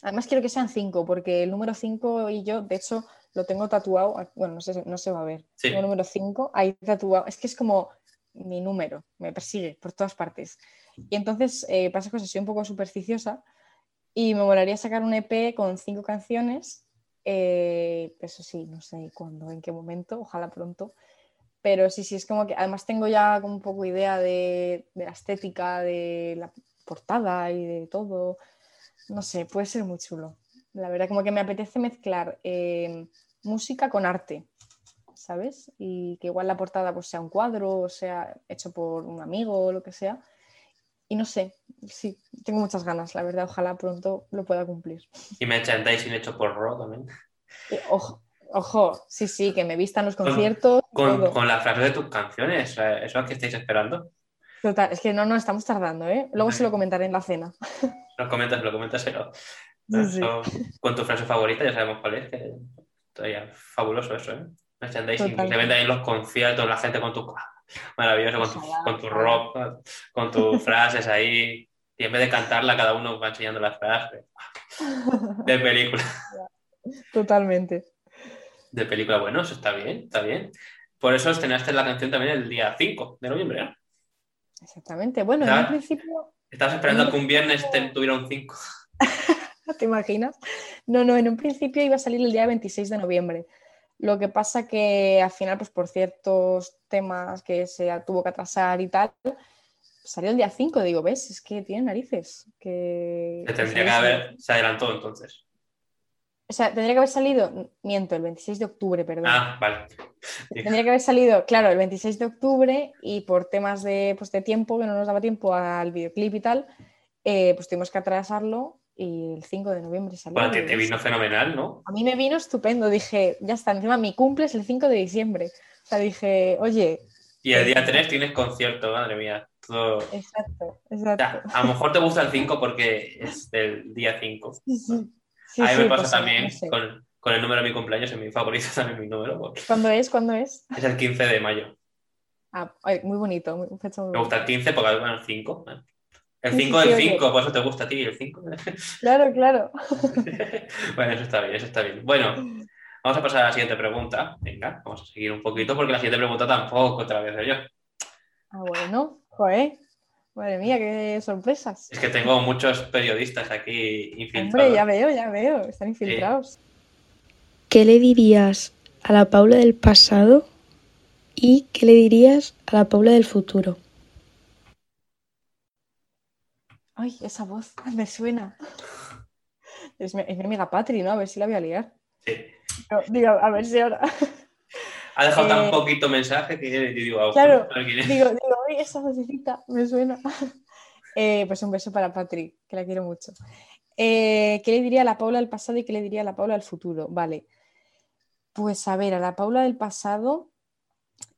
Además quiero que sean cinco, porque el número cinco y yo, de hecho, lo tengo tatuado, bueno, no sé, no se va a ver. Sí. Tengo el número cinco ahí tatuado, es que es como mi número, me persigue por todas partes. Y entonces eh, pasa cosas, soy un poco supersticiosa y me molaría sacar un EP con cinco canciones eh, eso sí, no sé cuándo, en qué momento, ojalá pronto. Pero sí, sí, es como que además tengo ya como un poco idea de, la estética, de la portada y de todo. No sé, puede ser muy chulo. La verdad, como que me apetece mezclar eh, música con arte, ¿sabes? Y que igual la portada pues, sea un cuadro, o sea hecho por un amigo o lo que sea. Y no sé, sí, tengo muchas ganas, la verdad, ojalá pronto lo pueda cumplir. Y merchandising hecho por Ro también. Y Ojo, ojo, sí, sí, que me vistan los conciertos. Con, todo. con la frase de tus canciones, eh, eso es que estáis esperando. Total, es que no, no, estamos tardando, ¿eh? Luego se lo comentaré en la cena. Lo comentas, lo comentas, pero Sí, con tu frase favorita ya sabemos cuál es. Que, todavía, fabuloso eso, ¿eh? Merchandising, se vende ahí en los conciertos, la gente con tu... Maravilloso, con tu, con tu ropa, con tus frases ahí. Y en vez de cantarla, cada uno va enseñando las frases. De película. Totalmente. De película, bueno, eso está bien, está bien. Por eso estrenaste la canción también el día 5 de noviembre, ¿no? Exactamente. Bueno, en un principio, Estabas esperando que un viernes te, tuviera un 5. ¿te imaginas? No, no, en un principio iba a salir el día 26 de noviembre. Lo que pasa que al final, pues por ciertos temas que se tuvo que atrasar y tal, salió el día 5. Digo, ¿ves? Es que tiene narices. Que... Se tendría que haber, se adelantó entonces. O sea, tendría que haber salido, miento, el 26 de octubre, perdón. Ah, vale. Tendría que haber salido, claro, el 26 de octubre y por temas de, pues, de tiempo, que no nos daba tiempo al videoclip y tal, eh, pues tuvimos que atrasarlo y el 5 de noviembre salió. Bueno, te, te vino fenomenal, ¿no? A mí me vino estupendo, dije, ya está, encima mi cumple es el 5 de diciembre. O sea, dije, oye, Y el día 3 tienes concierto, madre mía. Todo... exacto, O exacto. sea, a lo mejor te gusta el 5 porque es del día 5. Sí, sí. Sí, a mí me pasa pues, también no sé. con, con el número de mi cumpleaños, es mi favorito también mi número. porque ¿Cuándo es? ¿Cuándo es? Es el 15 de mayo. Ah, muy bonito, muy, fecha muy Me gusta el 15 porque, bueno, el 5. ¿eh? El Sí, 5 sí, del sí, 5, por eso te gusta a ti el 5. Claro, claro. bueno, eso está bien, eso está bien. Bueno, vamos a pasar a la siguiente pregunta. Venga, vamos a seguir un poquito porque la siguiente pregunta tampoco otra vez soy yo. Ah, bueno, joder. Madre mía, qué sorpresas. Es que tengo muchos periodistas aquí infiltrados. Hombre, ya veo, ya veo, están infiltrados. ¿Qué le dirías a la Paula del pasado y qué le dirías a la Paula del futuro? Ay, esa voz me suena. Es mi, es mi amiga Patri, ¿no? A ver si la voy a liar. Sí. No, digo, a ver si ahora. Ha dejado tan Eh, poquito mensaje que yo digo, ah, claro. Digo, digo, ay, esa vocecita me suena. Eh, pues un beso para Patri, que la quiero mucho. Eh, ¿Qué le diría a la Paula del pasado y qué le diría a la Paula del futuro? Vale. Pues a ver, a la Paula del pasado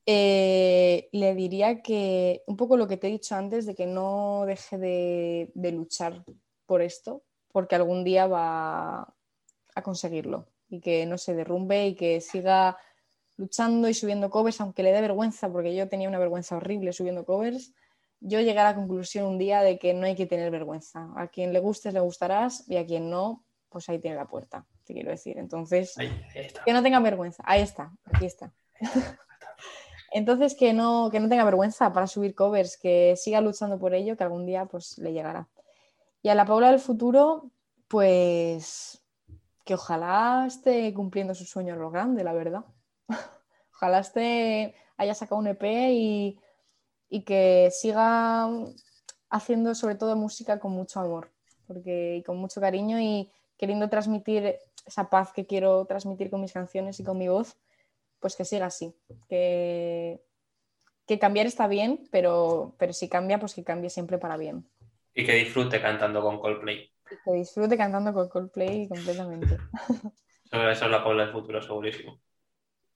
eh, le diría que un poco lo que te he dicho antes, de que no deje de, de luchar por esto, porque algún día va a conseguirlo y que no se derrumbe y que siga luchando y subiendo covers, aunque le dé vergüenza, porque yo tenía una vergüenza horrible subiendo covers, yo llegué a la conclusión un día de que no hay que tener vergüenza. A quien le gustes le gustarás y a quien no, pues ahí tiene la puerta, te quiero decir. Entonces, Ahí, ahí está. que no tenga vergüenza. Ahí está, aquí está. Entonces, que no, que no tenga vergüenza para subir covers, que siga luchando por ello, que algún día pues le llegará. Y a la Paula del futuro, pues que ojalá esté cumpliendo su sueño lo grande, la verdad. Ojalá esté, haya sacado un EP y, y que siga haciendo sobre todo música con mucho amor porque, y con mucho cariño y queriendo transmitir esa paz que quiero transmitir con mis canciones y con mi voz, pues que siga así. Que, que cambiar está bien, pero, pero si cambia, pues que cambie siempre para bien. Y que disfrute cantando con Coldplay. Y que disfrute cantando con Coldplay completamente. Eso, eso es la Paula del futuro, segurísimo.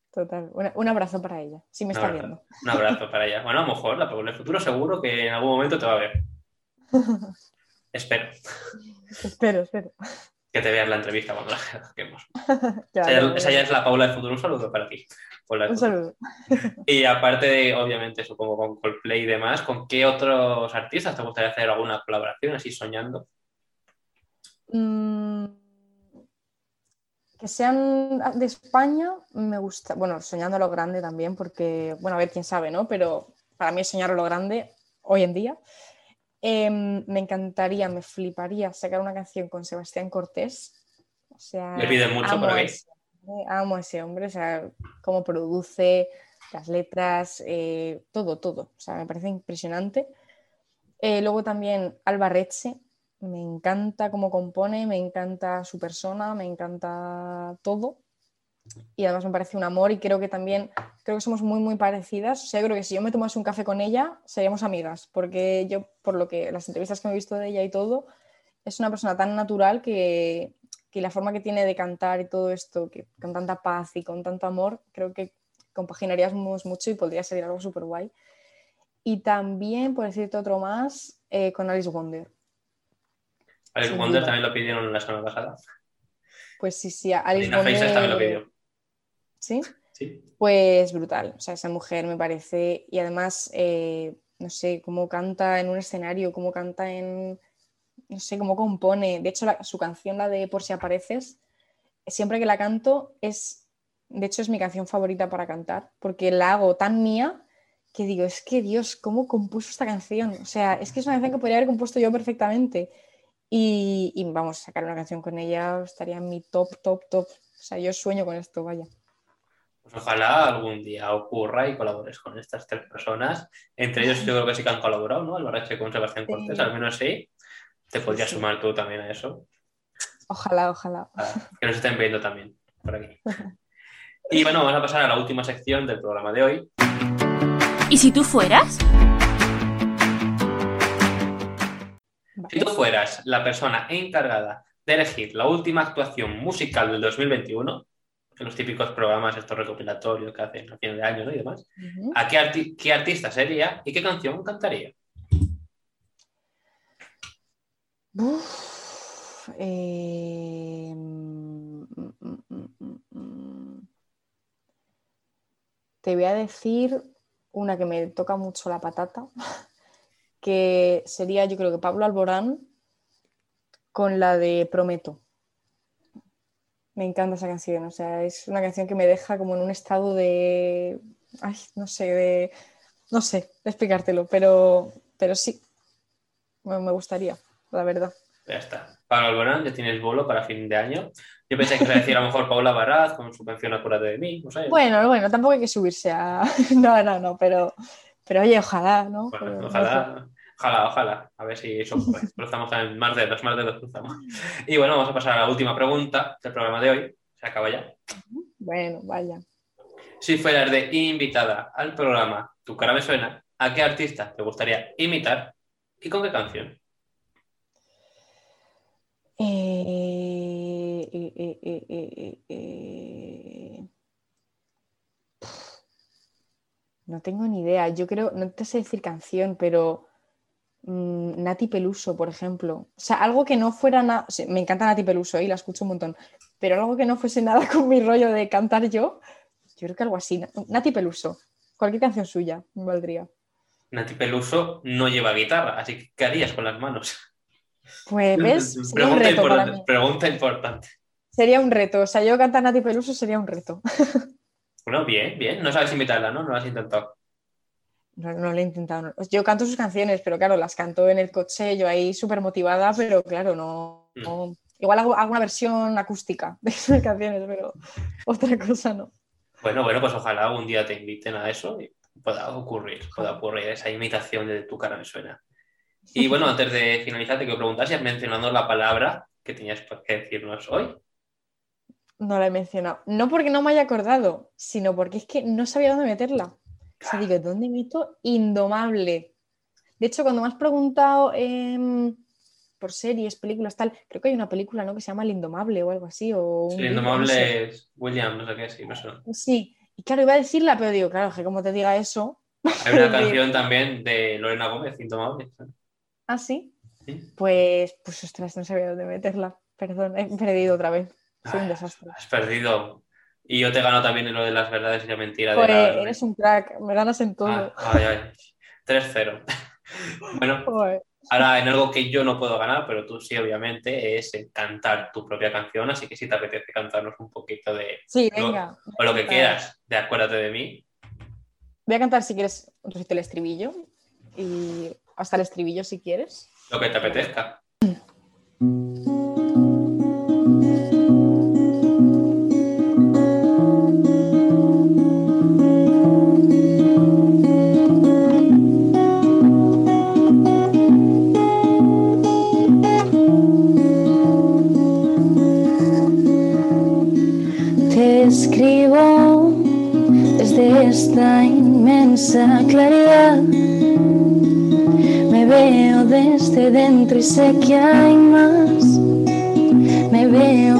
Total. Un, un abrazo para ella, si me está Un viendo. abrazo, un abrazo para ella. Bueno, a lo mejor la Paula del futuro seguro que en algún momento te va a ver. Espero espero, espero. Que te veas la entrevista cuando la saquemos. Ya, Esa, ya, es la Paula del futuro. Un saludo para ti. Paula Un saludo. Y aparte de, obviamente, supongo con Coldplay y demás, ¿con qué otros artistas te gustaría hacer alguna colaboración así soñando? Mm, que sean de España, me gusta, bueno, soñando a lo grande también, porque, bueno, a ver quién sabe, ¿no? Pero para mí es soñar a lo grande hoy en día. Em, me encantaría, me fliparía sacar una canción con Sebastián Cortés. O sea, Le piden mucho amo por a ese hombre, amo a ese hombre, o sea, cómo produce las letras, eh, todo, todo. O sea, me parece impresionante. Eh, luego también Alba Reche, me encanta cómo compone, me encanta su persona, me encanta todo. Y además me parece un amor y creo que también, creo que somos muy, muy parecidas. O sea, yo creo que si yo me tomase un café con ella, seríamos amigas, porque yo, por lo que las entrevistas que me he visto de ella y todo, es una persona tan natural que, que la forma que tiene de cantar y todo esto, que con tanta paz y con tanto amor, creo que compaginaríamos mucho y podría ser algo súper guay. Y también, por decirte otro más, eh, con Alice Wonder. Alice Sin Wonder duda. también lo pidieron la semana pasada. Pues sí, sí, Alice Wonder. también lo pidió. ¿Sí? Sí. Pues brutal, o sea, esa mujer me parece, y además, eh, no sé, cómo canta en un escenario, cómo canta en, no sé, cómo compone. De hecho, la- su canción, la de Por si apareces, siempre que la canto es, de hecho, es mi canción favorita para cantar, porque la hago tan mía que digo, es que Dios, ¿cómo compuso esta canción? O sea, es que es una canción que podría haber compuesto yo perfectamente. Y, y vamos, sacar una canción con ella estaría en mi top, top, top. O sea, yo sueño con esto, vaya. Pues ojalá algún día ocurra y colabores con estas tres personas. Entre ellos yo creo que sí que han colaborado, ¿no? Alvarez con Sebastián Sí. Cortés, al menos sí. Te podrías sí. sumar tú también a eso. Ojalá, ojalá. que nos estén viendo también por aquí. Y bueno, vamos a pasar a la última sección del programa de hoy. ¿Y si tú fueras? Si tú fueras la persona encargada de elegir la última actuación musical del 2021, en los típicos programas estos recopilatorios que hacen a final de año ¿no? y demás. ¿a qué, arti- qué artista sería y qué canción cantaría? Uf, eh. Te voy a decir una que me toca mucho la patata, que sería yo creo que Pablo Alborán con la de Prometo. Me encanta esa canción, o sea, es una canción que me deja como en un estado de, ay, no sé, de, no sé explicártelo, pero, pero sí, me, me gustaría, la verdad. Ya está. Pablo Alborán, ya tienes bolo para fin de año. Yo pensé que iba a decir a lo mejor Paula Baraz con su canción Acuérdate de mí, no sé. Bueno, bueno, tampoco hay que subirse a, no, no, no, pero, pero oye, ojalá, ¿no? Bueno, ojalá, ojalá, ojalá. A ver si eso. Cruzamos en más dedos, más dedos cruzamos. Y bueno, vamos a pasar a la última pregunta del programa de hoy. Se acaba ya. Bueno, vaya. Si fueras de invitada al programa Tu cara me suena, ¿a qué artista te gustaría imitar y con qué canción? Eh, eh, eh. No tengo ni idea. Yo creo, no te sé decir canción, pero Nati Peluso, por ejemplo. O sea, algo que no fuera nada. me encanta Nati Peluso ¿eh? y la escucho un montón. Pero algo que no fuese nada con mi rollo de cantar yo. Yo creo que algo así. Nati Peluso. Cualquier canción suya me valdría. Nati Peluso no lleva guitarra, así que ¿qué harías con las manos? Pues, ¿ves? Un para mí. pregunta importante. Sería un reto. O sea, yo cantar Nati Peluso sería un reto. Bueno, bien, bien. No sabes imitarla, ¿no? No lo has intentado. No, no lo he intentado. no. Yo canto sus canciones, pero claro, las canto en el coche, yo ahí súper motivada, pero claro, no. Mm. no- Igual hago, hago una versión acústica de sus canciones, pero otra cosa no. Bueno, bueno, pues ojalá algún día te inviten a eso y pueda ocurrir, pueda ocurrir esa imitación de tu cara me suena. Y bueno, antes de finalizar, te quiero preguntar si has mencionado la palabra que tenías que decirnos hoy. No la he mencionado. No porque no me haya acordado, sino porque es que no sabía dónde meterla. O sea, digo, ¿dónde meto indomable? De hecho, cuando me has preguntado em, por series, películas, tal, creo que hay una película, ¿no? Que se llama El Indomable o algo así. O Sí, libro, no sé. indomable es William, no sé qué, sí, no sé. Sí, y claro, iba a decirla, pero digo, claro, que como te diga eso. Hay una canción también de Lorena Gómez, Indomable. Ah, sí. Sí. Pues, pues ostras, no sabía dónde meterla. Perdón, he perdido otra vez. Soy un desastre. Has perdido. Y yo te gano también en lo de las verdades y la mentira. de Joder, la- eres un crack, me ganas en todo. Ah, ay, ay. 3-0. bueno, Joder. ahora en algo que yo no puedo ganar, pero tú sí, obviamente, es cantar tu propia canción. Así que si te apetece cantarnos un poquito de. Sí, Lo- venga. O lo que quieras, de acuérdate de mí. Voy a cantar si quieres un el estribillo. Y hasta el estribillo si quieres. Lo que te apetezca. inmensa claridad. Me veo desde dentro y sé que hay más. Me veo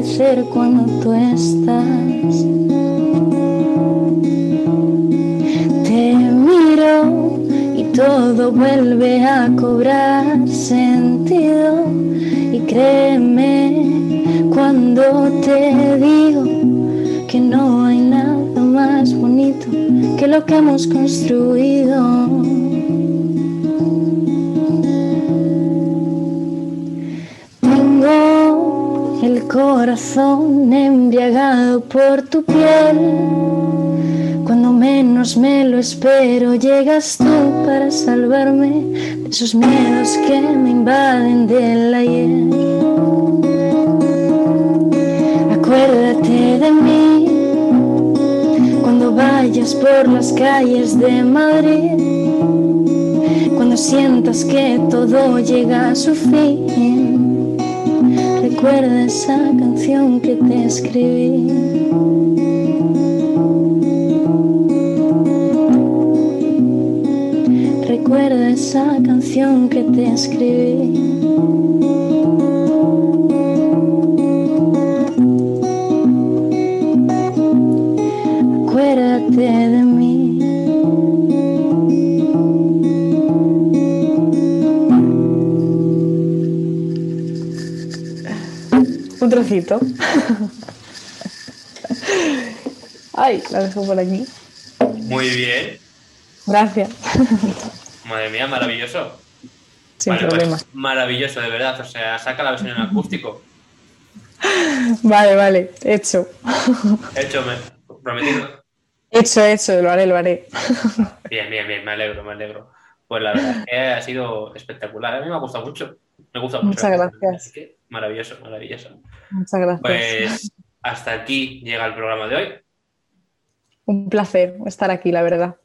hacer cuando tú estás. Te miro y todo vuelve a cobrar sentido. Y créeme cuando te digo que lo que hemos construido. Tengo el corazón embriagado por tu piel. Cuando menos me lo espero, llegas tú para salvarme de esos miedos que me invaden del ayer. Acuérdate de mí vayas por las calles de Madrid, cuando sientas que todo llega a su fin. Recuerda esa canción que te escribí. Recuerda esa canción que te escribí. Un trocito. Ay, la dejo por aquí. Muy bien. Gracias. Madre mía, maravilloso. Sin Vale, pues, problema. maravilloso, de verdad. O sea, saca la versión en acústico. Vale, vale. Hecho. Hecho, me prometido. Hecho, hecho. Lo haré, lo haré. Bien, bien, bien, me alegro, me alegro. Pues la verdad es que ha sido espectacular. A mí me ha gustado mucho. Me gusta mucho. Muchas gracias. Así que maravilloso, maravilloso. Muchas gracias. Pues hasta aquí llega el programa de hoy. Un placer estar aquí, la verdad.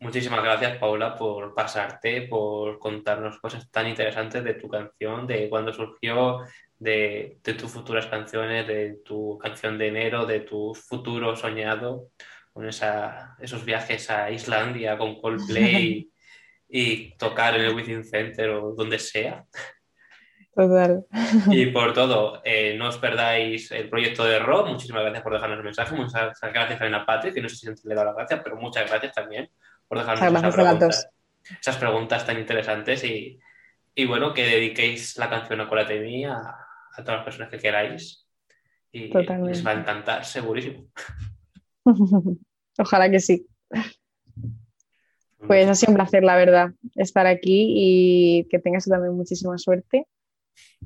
Muchísimas gracias, Paula, por pasarte, por contarnos cosas tan interesantes de tu canción, de cuándo surgió, de, de tus futuras canciones, de tu canción de enero, de tu futuro soñado, con esa, esos viajes a Islandia con Coldplay y tocar en el Within Center o donde sea. Total. Y por todo, eh, no os perdáis el proyecto de Rob. Muchísimas gracias por dejarnos el mensaje. Muchas gracias también a Patrick, que no sé si antes le he dado las gracias, pero muchas gracias también por dejarnos esas preguntas, esas preguntas tan interesantes y, y bueno, que dediquéis la canción a Mía a, a todas las personas que queráis. Y Totalmente. les va a encantar, segurísimo. Ojalá que sí. Pues ha sido un placer, la verdad, estar aquí y que tengas también muchísima suerte.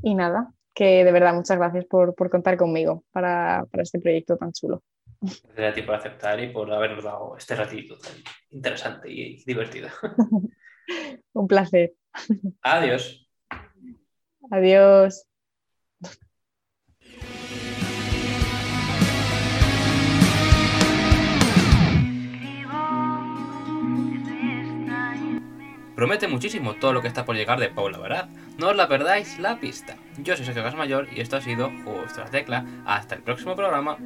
Y nada, que de verdad muchas gracias por, por contar conmigo para, para este proyecto tan chulo. Gracias a ti por aceptar y por habernos dado este ratito tan interesante y divertido. Un placer. Adiós. Adiós. Promete muchísimo todo lo que está por llegar de Paula Barat. No os la perdáis la pista. Yo soy Sergio Casmayor y esto ha sido de la Tecla. Hasta el próximo programa.